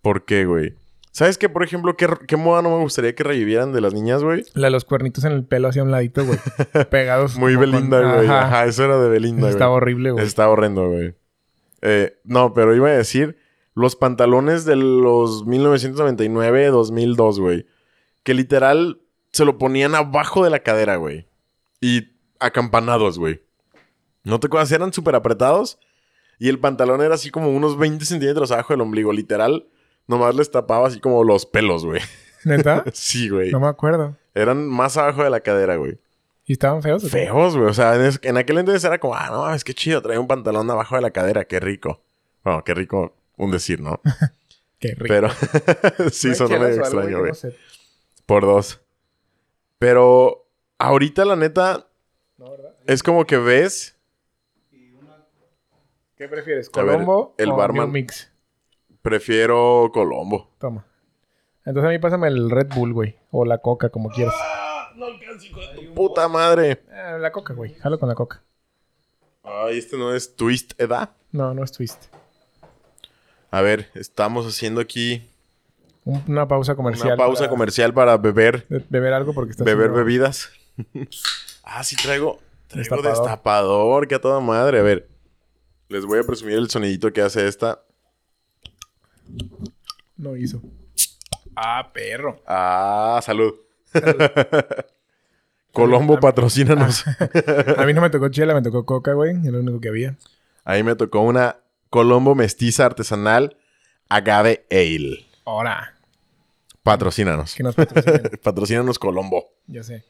¿Por qué, güey? ¿Sabes qué, por ejemplo, qué, qué moda no me gustaría que revivieran de las niñas, güey? La de los cuernitos en el pelo hacia un ladito, güey. Pegados. Muy con- Belinda, güey. Ajá. Ajá. eso era de Belinda, güey. Estaba horrible, güey. Está horrendo, güey. Eh, no, pero iba a decir los pantalones de los 1999, 2002, güey. Que literal se lo ponían abajo de la cadera, güey. Y acampanados, güey. ¿No te acuerdas? Eran súper apretados. Y el pantalón era así como unos 20 centímetros abajo del ombligo. Literal, nomás les tapaba así como los pelos, güey. ¿Neta? sí, güey. No me acuerdo. Eran más abajo de la cadera, güey. ¿Y estaban feos? o? Feos, güey. O sea, en, es- en aquel entonces era como, ah, no, es que chido, trae un pantalón abajo de la cadera, qué rico. Bueno, qué rico, un decir, ¿no? Qué rico. Pero sí, ¿No hay sonó medio extraño, güey? No. Por dos. Pero ahorita, la neta, No, ¿verdad? es como que ves. ¿Qué prefieres? A ver, ¿Colombo el o barman- New Mix? Prefiero Colombo. Toma. Entonces a mí pásame el Red Bull, güey. O la Coca, como quieras. Puta madre. Eh, la Coca, güey. Jalo con la Coca. Ay, este no es Twist Edad. No, no es twist. A ver, estamos haciendo aquí Una pausa comercial. una pausa para comercial para beber, be- beber algo porque está beber haciendo- bebidas. ah, sí traigo, traigo Destapador. destapador. que a toda madre. A ver, les voy a presumir el sonidito que hace esta. No hizo. Ah, perro. Ah, salud. Colombo, patrocínanos. A mí no me tocó chela, me tocó Coca, güey. Es lo único que había. Ahí me tocó una Colombo mestiza artesanal agave ale. Ahora. Patrocínanos. Que nos patrocinen. Patrocínanos Colombo. ya sé.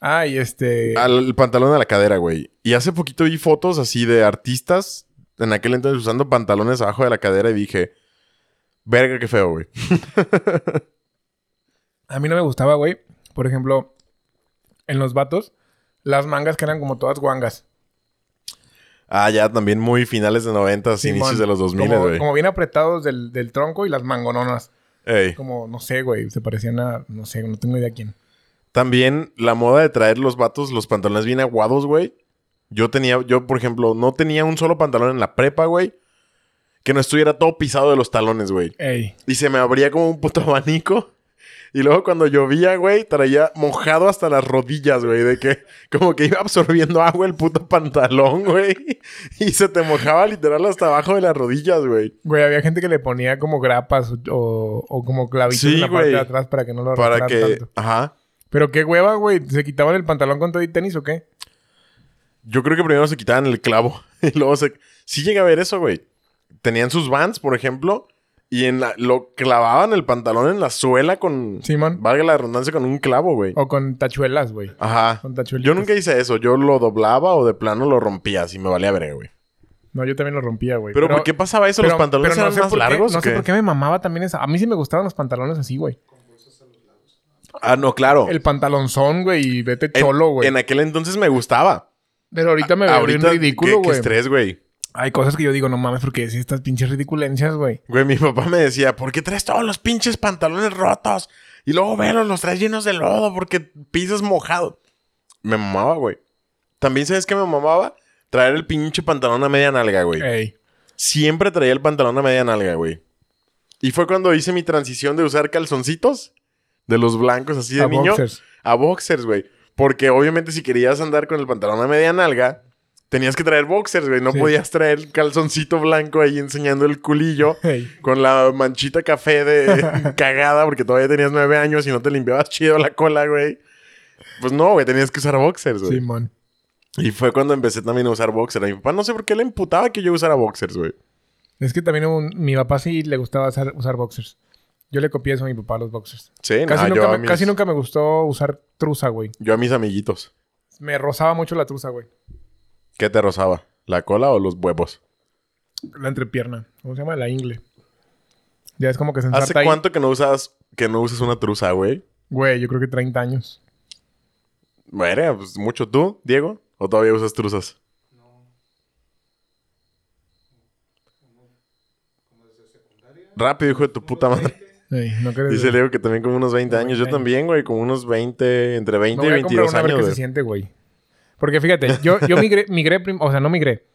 Ah, y este... Al el pantalón a la cadera, güey. Y hace poquito vi fotos así de artistas en aquel entonces usando pantalones abajo de la cadera y dije, verga, qué feo, güey. A mí no me gustaba, güey. Por ejemplo, en los vatos, las mangas que eran como todas guangas. Ah, ya también muy finales de 90, Simón. inicios de los 2000, como, güey. como bien apretados del, del tronco y las mangononas. Ey. Como, no sé, güey. Se parecían a... No sé, no tengo idea quién. También la moda de traer los vatos, los pantalones bien aguados, güey. Yo tenía, yo, por ejemplo, no tenía un solo pantalón en la prepa, güey. Que no estuviera todo pisado de los talones, güey. Ey. Y se me abría como un puto abanico. Y luego cuando llovía, güey, traía mojado hasta las rodillas, güey. De que como que iba absorbiendo agua el puto pantalón, güey. Y se te mojaba literal hasta abajo de las rodillas, güey. Güey, había gente que le ponía como grapas o, o como clavitos Sí, en la parte de atrás para que no lo Para que... tanto. Ajá. Pero qué hueva, güey. ¿Se quitaban el pantalón con todo y tenis o qué? Yo creo que primero se quitaban el clavo. Y luego se... Sí llega a ver eso, güey. Tenían sus vans, por ejemplo. Y en la... lo clavaban el pantalón en la suela con... Simón. Valga la redundancia, con un clavo, güey. O con tachuelas, güey. Ajá. Con tachuelitas. Yo nunca hice eso. Yo lo doblaba o de plano lo rompía. Así me valía ver, güey. No, yo también lo rompía, güey. Pero, ¿por qué pasaba eso? ¿Los pantalones pero no eran más qué- largos? No sé qué? por qué me mamaba también esa. A mí sí me gustaban los pantalones así, güey. Ah, no, claro. El pantalonzón, güey, y vete cholo, güey. En, aquel entonces me gustaba. Pero ahorita me veo Ahorita, ridículo, qué, qué güey. estrés, güey. Hay cosas que yo digo, no mames, porque decís estas pinches ridiculencias, güey. Güey, mi papá me decía, ¿por qué traes todos los pinches pantalones rotos? Y luego velos, los traes llenos de lodo porque pisas mojado. Me mamaba, güey. También, ¿sabes qué me mamaba? Traer el pinche pantalón a media nalga, güey. Ey. Siempre traía el pantalón a media nalga, güey. Y fue cuando hice mi transición de usar calzoncitos. De los blancos así de A niño. boxers. A boxers, güey. Porque obviamente si querías andar con el pantalón a media nalga, tenías que traer boxers, güey. No Sí. podías traer calzoncito blanco ahí enseñando el culillo Hey. con la manchita café de cagada porque todavía tenías nueve años y no te limpiabas chido la cola, güey. Pues no, güey, tenías que usar boxers, güey. Simón. Y fue cuando empecé también a usar boxers. A mi papá no sé por qué le imputaba que yo usara boxers, güey. Es que también un- mi papá sí le gustaba usar, usar boxers. Yo le copié eso a mi papá, los boxers. Sí, Casi, nunca, yo, me, mis, casi nunca me gustó usar truza, güey. yo a mis amiguitos. Me rozaba mucho la truza, güey. ¿Qué te rozaba? ¿La cola o los huevos? La entrepierna. ¿Cómo se llama? La ingle. Ya es como que se ¿Hace ahí. cuánto que no usas que no usas una truza, güey? Güey, yo creo que 30 años. Bueno, pues mucho tú, Diego. ¿O todavía usas truzas? Rápido, hijo de tu puta madre. No. Dice Diego que también como unos 20 Como años. Yo 20 también, güey, como unos 20, entre 20 Me y voy comprar 22 una a ver años, qué se siente, güey. Porque fíjate, yo, yo migré, migré o sea, no migré.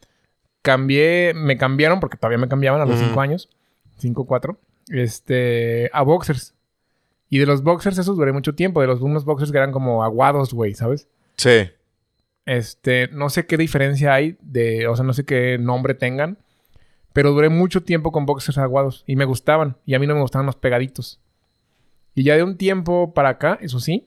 Cambié, me cambiaron, porque todavía me cambiaban a los Ujú. 5 años. 5, 4. Este, a boxers. Y de los boxers, esos duré mucho tiempo. De los unos boxers que eran como aguados, güey, ¿sabes? Sí. Este, no sé qué diferencia hay de, o sea, no sé qué nombre tengan. Pero duré mucho tiempo con boxers aguados y me gustaban. Y a mí no me gustaban los pegaditos. Y ya de un tiempo para acá, eso sí,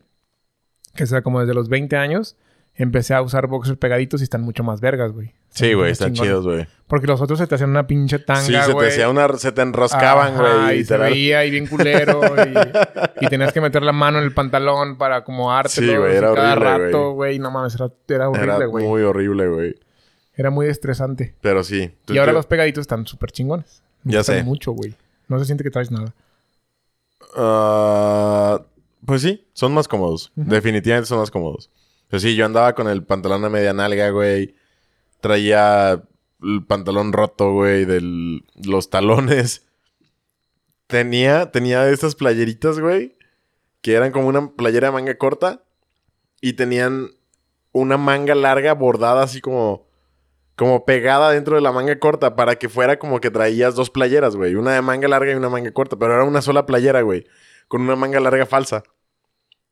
que sea como desde los 20 años, empecé a usar boxers pegaditos y están mucho más vergas, güey. Sí, güey, están chingones. chidos, güey. Porque los otros se te hacían una pinche tanga, Sí, se te güey. hacía una... Se te enroscaban, güey. y se veía ahí bien culero. y, y tenías que meter la mano en el pantalón para acomodártelo. Sí, güey, era cada horrible, rato, güey. No mames, era, era horrible, Era güey. muy horrible, güey. Era muy estresante. Pero sí. Tú- y ahora tú- los pegaditos están súper chingones. Me Ya sé. mucho, güey. No se siente que traes nada. Ah, pues sí, son más cómodos. Definitivamente son más cómodos. Pues sí, yo andaba con el pantalón a media nalga, güey. Traía el pantalón roto, güey, de los talones. Tenía, tenía estas playeritas, güey, que eran como una playera de manga corta y tenían una manga larga bordada así como como pegada dentro de la manga corta para que fuera como que traías dos playeras, güey. Una de manga larga y una manga corta. Pero era una sola playera, güey. Con una manga larga falsa.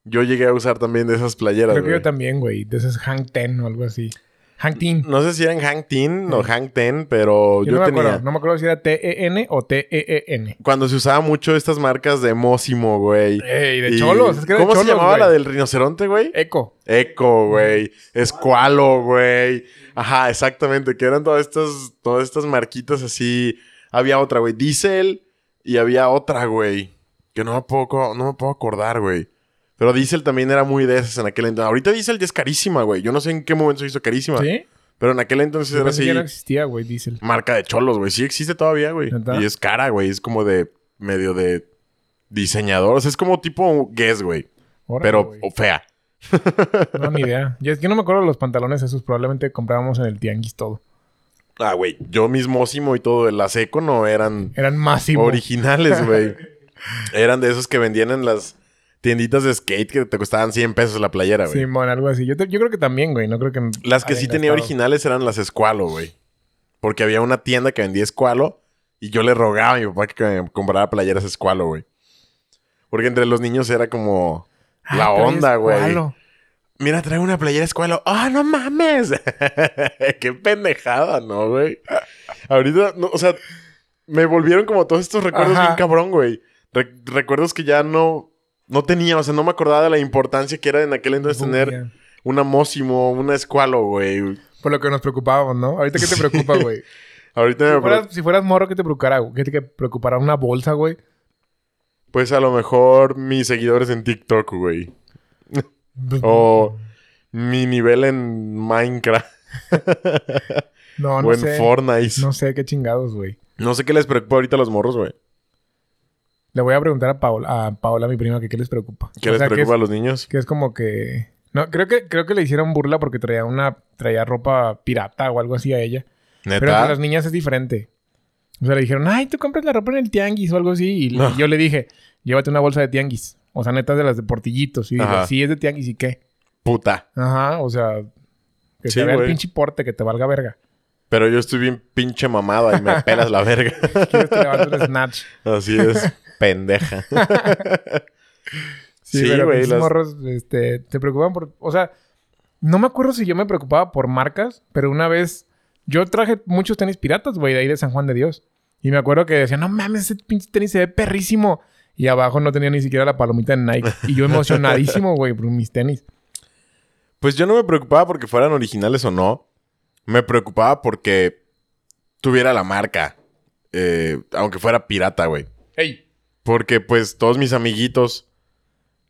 Yo llegué a usar también de esas playeras, Creo que yo también, güey. De esos Hank Ten o algo así. Hank Ten. No sé si eran Hank Tin o Hank Ten, pero Yo, yo, no me tenía... acuerdo. No me acuerdo si era T-E-N o T-E-E-N. Cuando se usaba mucho estas marcas de Mosimo, güey. Ey, de Y- cholos. Es que de ¿Cómo cholos, se llamaba la del rinoceronte, güey? Eco. Eco, güey. Escualo, güey. Ajá, exactamente. Que eran todas estas, todas estas marquitas así. Había otra, güey. Diesel. Y había otra, güey. Que no me puedo, no me puedo acordar, güey. Pero Diesel también era muy de esas en aquel entonces. Ahorita Diesel ya es carísima, güey. Yo no sé en qué momento se hizo carísima. ¿Sí? Pero en aquel entonces Yo era así. que no existía, güey, Diesel. Marca de cholos, güey. Sí existe todavía, güey. Y es cara, güey. Es como de... Medio de... Diseñador. O sea, es como tipo Guess, güey. Pero fea. No, ni idea. Yo, yo no me acuerdo de los pantalones esos. Probablemente comprábamos en el tianguis todo. Ah, güey. Yo mismósimo y todo. de La seco no eran... Eran máximo. originales, güey. Eran de esos que vendían en las tienditas de skate que te costaban 100 pesos la playera, güey. Simón, algo así. Yo, te- yo creo que también, güey. No creo que... las que sí tenía gastado. originales eran las Escualo, güey. Porque había una tienda que vendía Escualo y yo le rogaba a mi papá que me comprara playeras Escualo, güey. Porque entre los niños era como Ah, la onda, güey. Mira, trae una playera Escualo. ¡Ah, no mames! ¡Qué pendejada, ¿no, güey? Ahorita, no, o sea, me volvieron como todos estos recuerdos Ajá. bien cabrón, güey. Re- recuerdos que ya no, no tenía, o sea, no me acordaba de la importancia que era en aquel entonces tener Bulla. una Mosimo, una Escualo, güey. Por lo que nos preocupábamos, ¿no? Ahorita, ¿qué te preocupa, güey? Ahorita si, me fueras, si fueras morro, ¿qué te preocupará? ¿Qué te preocupará una bolsa, güey? Pues a lo mejor mis seguidores en TikTok, güey. O mi nivel en Minecraft No, no o en sé. Fortnite. No. No sé qué chingados, güey. sé qué les preocupa ahorita a los morros, güey. Le voy a preguntar a Paola, a Paola, mi prima, que qué les preocupa. ¿Qué O les sea, preocupa es- a los niños? Que es como que... No, creo que, creo que le hicieron burla porque traía una... Traía ropa pirata o algo así a ella. Pero entre ¿Neta? las niñas es diferente. O sea, le dijeron, ay, tú compras la ropa en el tianguis o algo así. Y No. yo le dije, llévate una bolsa de tianguis. O sea, neta de las de portillitos. Y dije, sí, es de tianguis y qué. Puta. Ajá, o sea, que Sí, te vea el pinche porte, que te valga verga. Pero yo estoy bien pinche mamada y me pelas la verga. Quieres que levantes un snatch. Así es. Pendeja. Sí, Sí, pero güey, morros, este, te preocupan por... O sea, No me acuerdo si yo me preocupaba por marcas, pero una vez yo traje muchos tenis piratas, güey, de ahí de San Juan de Dios. Y me acuerdo que decían, no mames, ese pinche tenis se ve perrísimo. Y abajo no tenía ni siquiera la palomita de Nike. Y yo emocionadísimo, güey, por mis tenis. Pues yo no me preocupaba porque fueran originales o no. Me preocupaba porque tuviera la marca. eh, aunque fuera pirata, güey. ¡Ey! Porque pues todos mis amiguitos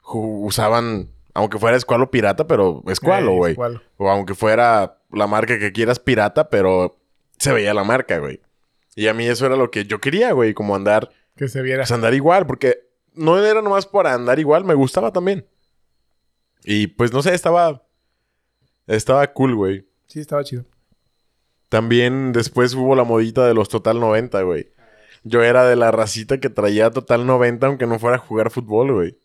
usaban, aunque fuera escualo pirata, pero escualo, Ey, güey. O aunque fuera la marca que quieras pirata, pero se veía la marca, güey. Y a mí eso era lo que yo quería, güey, como andar, Que se viera. pues andar igual, porque no era nomás por andar igual, me gustaba también. Y pues no sé, estaba, estaba cool, güey. Sí, estaba chido. También después hubo la modita de los Total 90, güey. Yo era de la racita que traía Total 90 aunque no fuera a jugar fútbol, güey.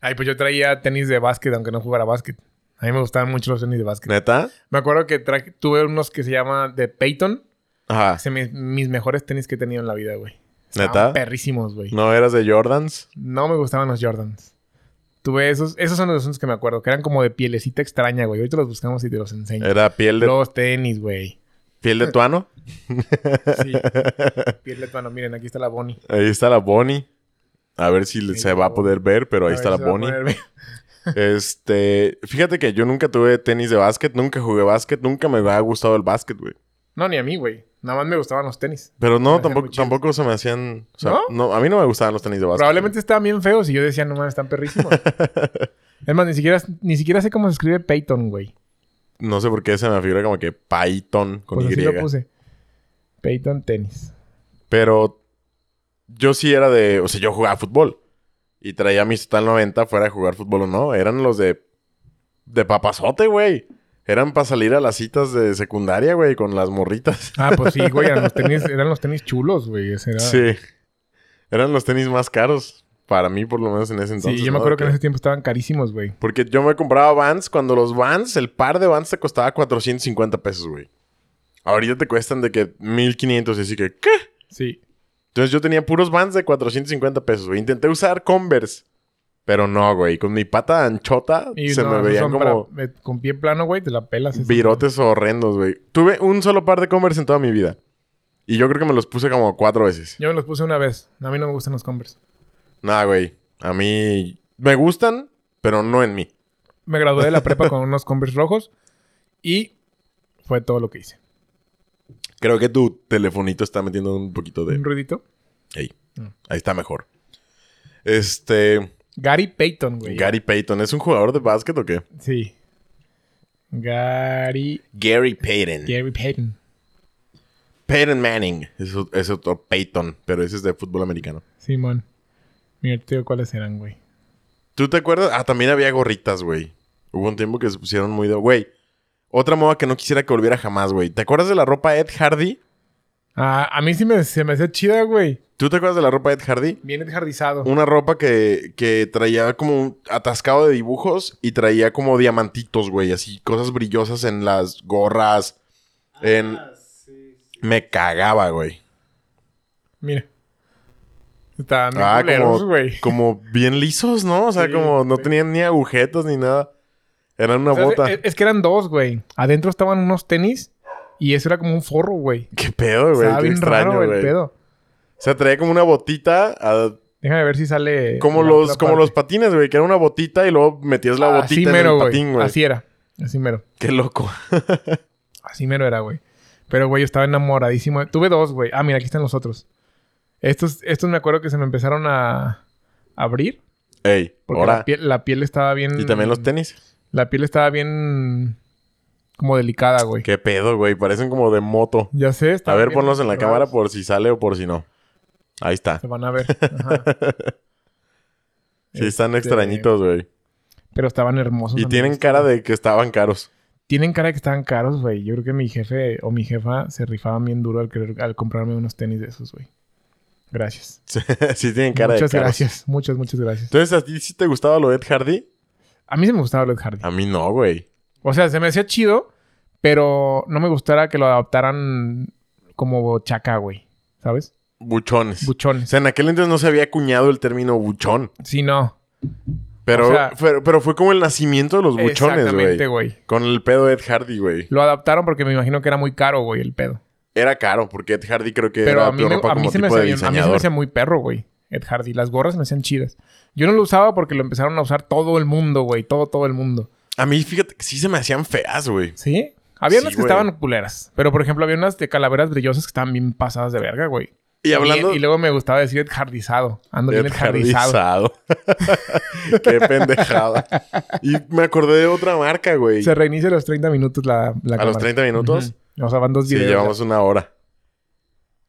Ay, pues yo traía tenis de básquet, aunque no jugara básquet. A mí me gustaban mucho los tenis de básquet. ¿Neta? Me acuerdo que traje- tuve unos que se llama de Peyton. Ajá. Ese mis, mis mejores tenis que he tenido en la vida, güey. Estaban ¿Neta? Perrísimos, güey. ¿No eras de Jordans? No me gustaban los Jordans. Tuve esos, esos son los que me acuerdo, que eran como de pielecita extraña, güey. Ahorita los buscamos y te los enseño. Era piel de, Los tenis, güey. Piel de tuano. Sí. Piel de tuano. Miren, aquí está la Bonnie. Ahí está la Bonnie. A ver si Sí, se va a poder ver, pero ahí está la Bonnie. Este, fíjate que yo nunca tuve tenis de básquet, nunca jugué básquet, nunca me había gustado el básquet, güey. No, ni a mí, güey. Nada más me gustaban los tenis. Pero no, tampoco, tampoco se me hacían, o sea, ¿No? ¿No? a mí no me gustaban los tenis de básquet. Probablemente estaban bien feos y yo decía, no mames, están perrísimos. es más, ni siquiera, ni siquiera sé cómo se escribe Peyton, güey. No sé por qué se me figura como que Python con Pues Y. así lo puse. Peyton tenis. Pero yo sí era de, o sea, yo jugaba fútbol y traía mis total 90 fuera de jugar fútbol o no, eran los de de papazote, güey. Eran para salir a las citas de secundaria, güey, con las morritas. Ah, pues sí, güey. Eran los tenis, eran los tenis chulos, güey. Era... Sí. Eran los tenis más caros para mí por lo menos en ese entonces. sí, yo me ¿no? acuerdo que en ese tiempo estaban carísimos, güey. Porque yo me compraba Vans cuando los Vans, el par de Vans te costaba 450 pesos, güey. Ahorita te cuestan de que 1500 y así que, ¿qué? Sí. Entonces yo tenía puros Vans de 450 pesos, güey. Intenté usar Converse, pero no, güey. Con mi pata anchota Y se no, me veían como para- eh, con pie plano, güey, te la pelas. virotes horrendos, güey. Tuve un solo par de Converse en toda mi vida. Y yo creo que me los puse como cuatro veces. Yo me los puse una vez. A mí no me gustan los Converse. Nada, güey. A mí me gustan, pero no en mí. Me gradué de la prepa con unos Converse rojos y fue todo lo que hice. Creo que tu telefonito está metiendo un poquito de... Un ruidito. Ahí. Mm. Ahí está mejor. Este... Gary Payton, güey. Gary Payton. ¿Es un jugador de básquet o qué? Sí. Gary... Gary Payton. Gary Payton. Peyton Manning. Es, es otro Peyton, pero ese es de fútbol americano. Simón. Mira, te digo cuáles eran, güey. ¿Tú te acuerdas? Ah, también había gorritas, güey. Hubo un tiempo que se pusieron muy de... Güey, otra moda que no quisiera que volviera jamás, güey. ¿Te acuerdas de la ropa Ed Hardy? Ah, a mí sí me, se me hacía chida, güey. ¿Tú te acuerdas de la ropa Ed Hardy? Bien enjardizado. Una ropa que, que traía como un atascado de dibujos y traía como diamantitos, güey. Así, cosas brillosas en las gorras. En... Ah, sí, sí. Me cagaba, güey. Mira. Estaban bien Ah, culeros, güey. como bien lisos, ¿no? O sea, Sí, como no sí. tenían ni agujetas ni nada. Eran una O sea, bota. Es, es que eran dos, güey. Adentro estaban unos tenis y eso era como un forro, güey. Qué pedo, güey. Estaba bien extraño, raro el güey. pedo. O sea, traía como una botita, ah, Déjame ver si sale. como los, como parte. los patines, güey, que era una botita y luego metías la botita Así en mero, el patín, güey. Así era. Así mero. Qué loco. Así mero era, güey. Pero, güey, yo estaba enamoradísimo. Tuve dos, güey. Ah, mira, aquí están los otros. Estos, estos me acuerdo que se me empezaron a abrir. Ey, Porque la piel, la piel estaba bien. Y también los tenis. La piel estaba bien. Como delicada, güey. Qué pedo, güey. Parecen como de moto. Ya sé. A estaban ver, ponlos en la cámara por si sale o por si no. Ahí está. Se van a ver. Ajá. Sí, están Este, extrañitos, güey. Pero estaban hermosos. Y tienen cara de que estaban caros. Tienen cara de que estaban caros, güey. Yo creo que mi jefe o mi jefa se rifaban bien duro al, querer- al comprarme unos tenis de esos, güey. Gracias. sí, tienen cara muchas de caros. gracias. Muchas, muchas gracias. Entonces, ¿a ti sí te gustaba lo de Ed Hardy? A mí sí me gustaba Led Hardy. A mí no, güey. O sea, se me hacía chido, pero no me gustara que lo adaptaran como chaca, güey. ¿Sabes? Buchones. o Buchones. sea, en aquel entonces no se había acuñado el término buchón. Sí, no. Pero, O sea- pero, pero fue como el nacimiento de los buchones, Exactamente, güey. güey. Con el pedo de Ed Hardy, güey. Lo adaptaron porque me imagino que era muy caro, güey, el pedo. Era caro, porque Ed Hardy creo que Pero era a mí, me, ropa a mí como se me tipo hacía de bien- a mí se me hacía muy perro, güey. Ed Hardy. Las gorras me hacían chidas. Yo no lo usaba porque lo empezaron a usar todo el mundo, güey. Todo, todo el mundo. A mí, fíjate, que sí se me hacían feas, güey. ¿Sí? Había Sí, unas que güey. estaban culeras. Pero, por ejemplo, había unas de calaveras brillosas que estaban bien pasadas de verga, güey. Y hablando... Y, luego me gustaba decir Ed Hardizado. Ando bien Ed Hardizado. Qué pendejada. Y me acordé de otra marca, güey. Se reinicia a los 30 minutos la, la ¿A los cámara. 30 minutos? O sea, van dos Sí, videos. llevamos una hora.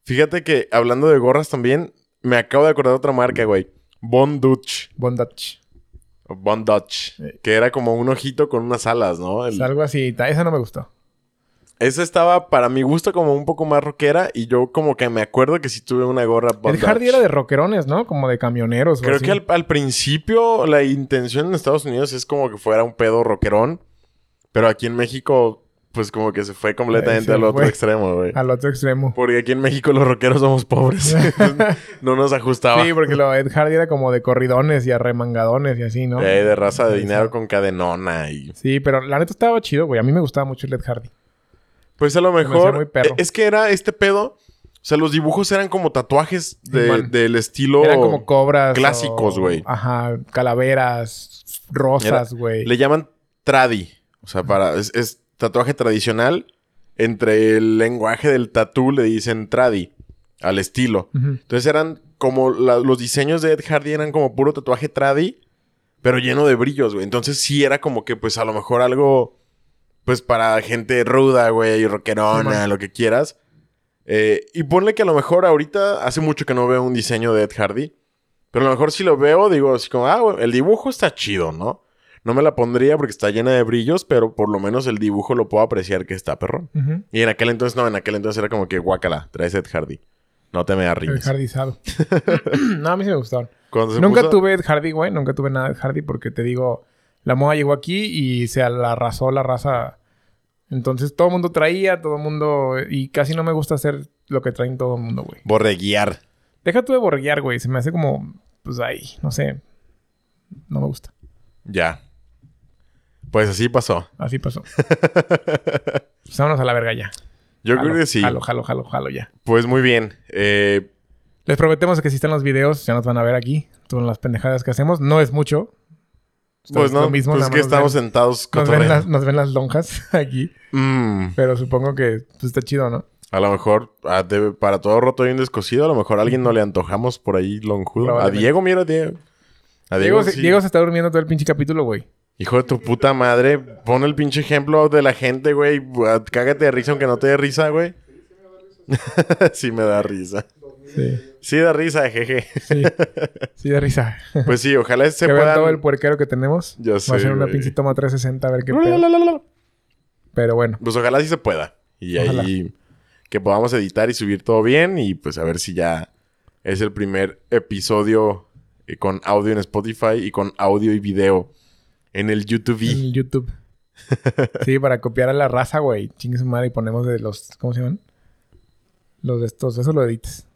Fíjate que hablando de gorras también, me acabo de acordar de otra marca, güey. Von Dutch. Bondage. o Von Dutch. Sí. Que era como un ojito con unas alas, ¿no? El- Es algo así. Esa no me gustó. Esa estaba, para mi gusto, como un poco más rockera. Y yo como que me acuerdo que sí tuve una gorra Von Ed Hardy Dutch. era de rockerones, ¿no? Como de camioneros. o Creo así. que al, al principio la intención en Estados Unidos es como que fuera un pedo rockerón. Pero aquí en México, pues como que se fue completamente se al otro extremo, güey. Al otro extremo. Porque aquí en México los rockeros somos pobres. No nos ajustaba. Sí, porque lo Ed Hardy era como de corridones y arremangadones y así, ¿no? Eh, de raza de Sí, dinero sí. con cadenona y... Sí, pero la neta estaba chido, güey. A mí me gustaba mucho el Ed Hardy. Pues a lo mejor... muy perro. Es que era este pedo... O sea, los dibujos eran como tatuajes de- del estilo... Eran como cobras. clásicos, o- güey. Ajá, calaveras, rosas, güey. Le llaman tradi. O sea, para... Es, es tatuaje tradicional. Entre el lenguaje del tatú le dicen tradi. Al estilo. Entonces eran como... la- los diseños de Ed Hardy eran como puro tatuaje tradi. Pero lleno de brillos, güey. Entonces sí era como que pues a lo mejor algo... Pues para gente ruda, güey, rockerona, Simón. lo que quieras. Eh, y ponle que a lo mejor ahorita hace mucho que no veo un diseño de Ed Hardy. Pero a lo mejor si lo veo, digo así como, ah, güey, el dibujo está chido, ¿no? No me la pondría porque está llena de brillos, pero por lo menos el dibujo lo puedo apreciar que está perrón. Ujú. Y en aquel entonces, no, en aquel entonces era como que guácala, traes Ed Hardy. No te me Ed arrimes. Hardizado. no, a mí sí me gustaron. Nunca puso- tuve Ed Hardy, güey. Nunca tuve nada de Ed Hardy porque te digo, la moda llegó aquí y se la arrasó la raza. Entonces todo el mundo traía, todo el mundo. Y casi no me gusta hacer lo que traen todo el mundo, güey. Borreguiar. Deja tú de borguear, güey. Se me hace como. Pues ahí, no sé. No me gusta. Ya. Pues así pasó. Así pasó. pues vámonos a la verga ya. Yo Jalo, creo que sí. Jalo, jalo, jalo, jalo ya. Pues muy bien. Eh, Les prometemos que si están los videos, ya nos van a ver aquí. Todas las pendejadas que hacemos. No es mucho. pues Es no, lo mismo, pues es que estamos ven- sentados Nos ven, las, nos ven las lonjas aquí. Mm, Pero supongo que pues, está chido, ¿no? a lo mejor ah, debe- para todo roto y un descosido, a lo mejor a alguien no le antojamos por ahí lonjudo. A. Diego, mira, Diego. A Diego, Diego, se, sí. Diego se está durmiendo todo el pinche capítulo, güey. Hijo de tu puta madre, pon el pinche ejemplo de la gente, güey. Cágate de risa aunque no te dé risa, güey. sí me da risa. Sí, Sí da risa, jeje. sí. Sí, de risa. Pues sí, ojalá se que puedan... todo el puerquero que tenemos. Ya Va a sé, ser una pinche toma 360 a ver qué pedo. Pero bueno. Pues ojalá sí se pueda. Y Ojalá. ahí que podamos editar y subir todo bien. Y pues a ver si ya es el primer episodio eh, con audio en Spotify y con audio y video en el YouTube. En YouTube. Sí, para copiar a la raza, güey. Chingue su madre y ponemos de los... ¿Cómo se llaman? Los de estos. Eso lo edites.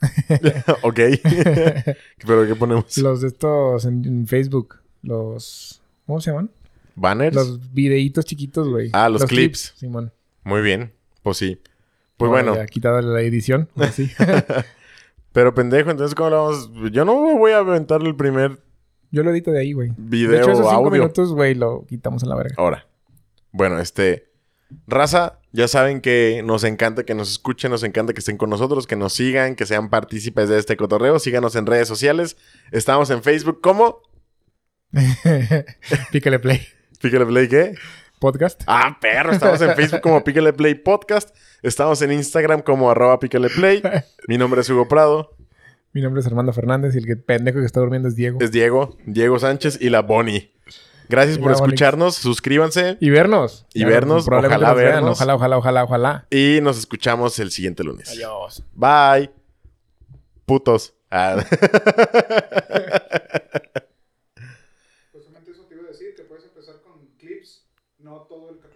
ok. ¿Pero qué ponemos? Los de estos en, en Facebook. Los... ¿Cómo se llaman? ¿Banners? Los videitos chiquitos, güey. Ah, los clips. Simón. Muy bien. Pues sí. Pues No, bueno. Ya quitado la edición. Sí. Pero pendejo, entonces ¿cómo lo vamos? Yo no voy a aventar el primer Yo lo edito de ahí, güey. video De hecho, esos cinco audio. minutos, güey, lo quitamos a la verga. Ahora. Bueno, este. Raza, ya saben que nos encanta que nos escuchen, nos encanta que estén con nosotros, que nos sigan, que sean partícipes de este cotorreo. Síganos en redes sociales. Estamos en Facebook como. Pícale play. Píquele Play, ¿qué? Podcast. Ah, perro. Estamos en Facebook como Píquele Play Podcast. Estamos en Instagram como arroba Píquele Play. Mi nombre es Hugo Prado. Mi nombre es Armando Fernández y el que pendejo que está durmiendo es Diego. Es Diego, Diego Sánchez y la Bonnie. Gracias por escucharnos, suscríbanse. Y vernos. Y vernos, ojalá vernos. Ojalá, ojalá, ojalá, ojalá. Y nos escuchamos el siguiente lunes. Adiós. Bye. Putos. Ah. Eso te iba a decir, que puedes empezar con clips, no todo el capítulo.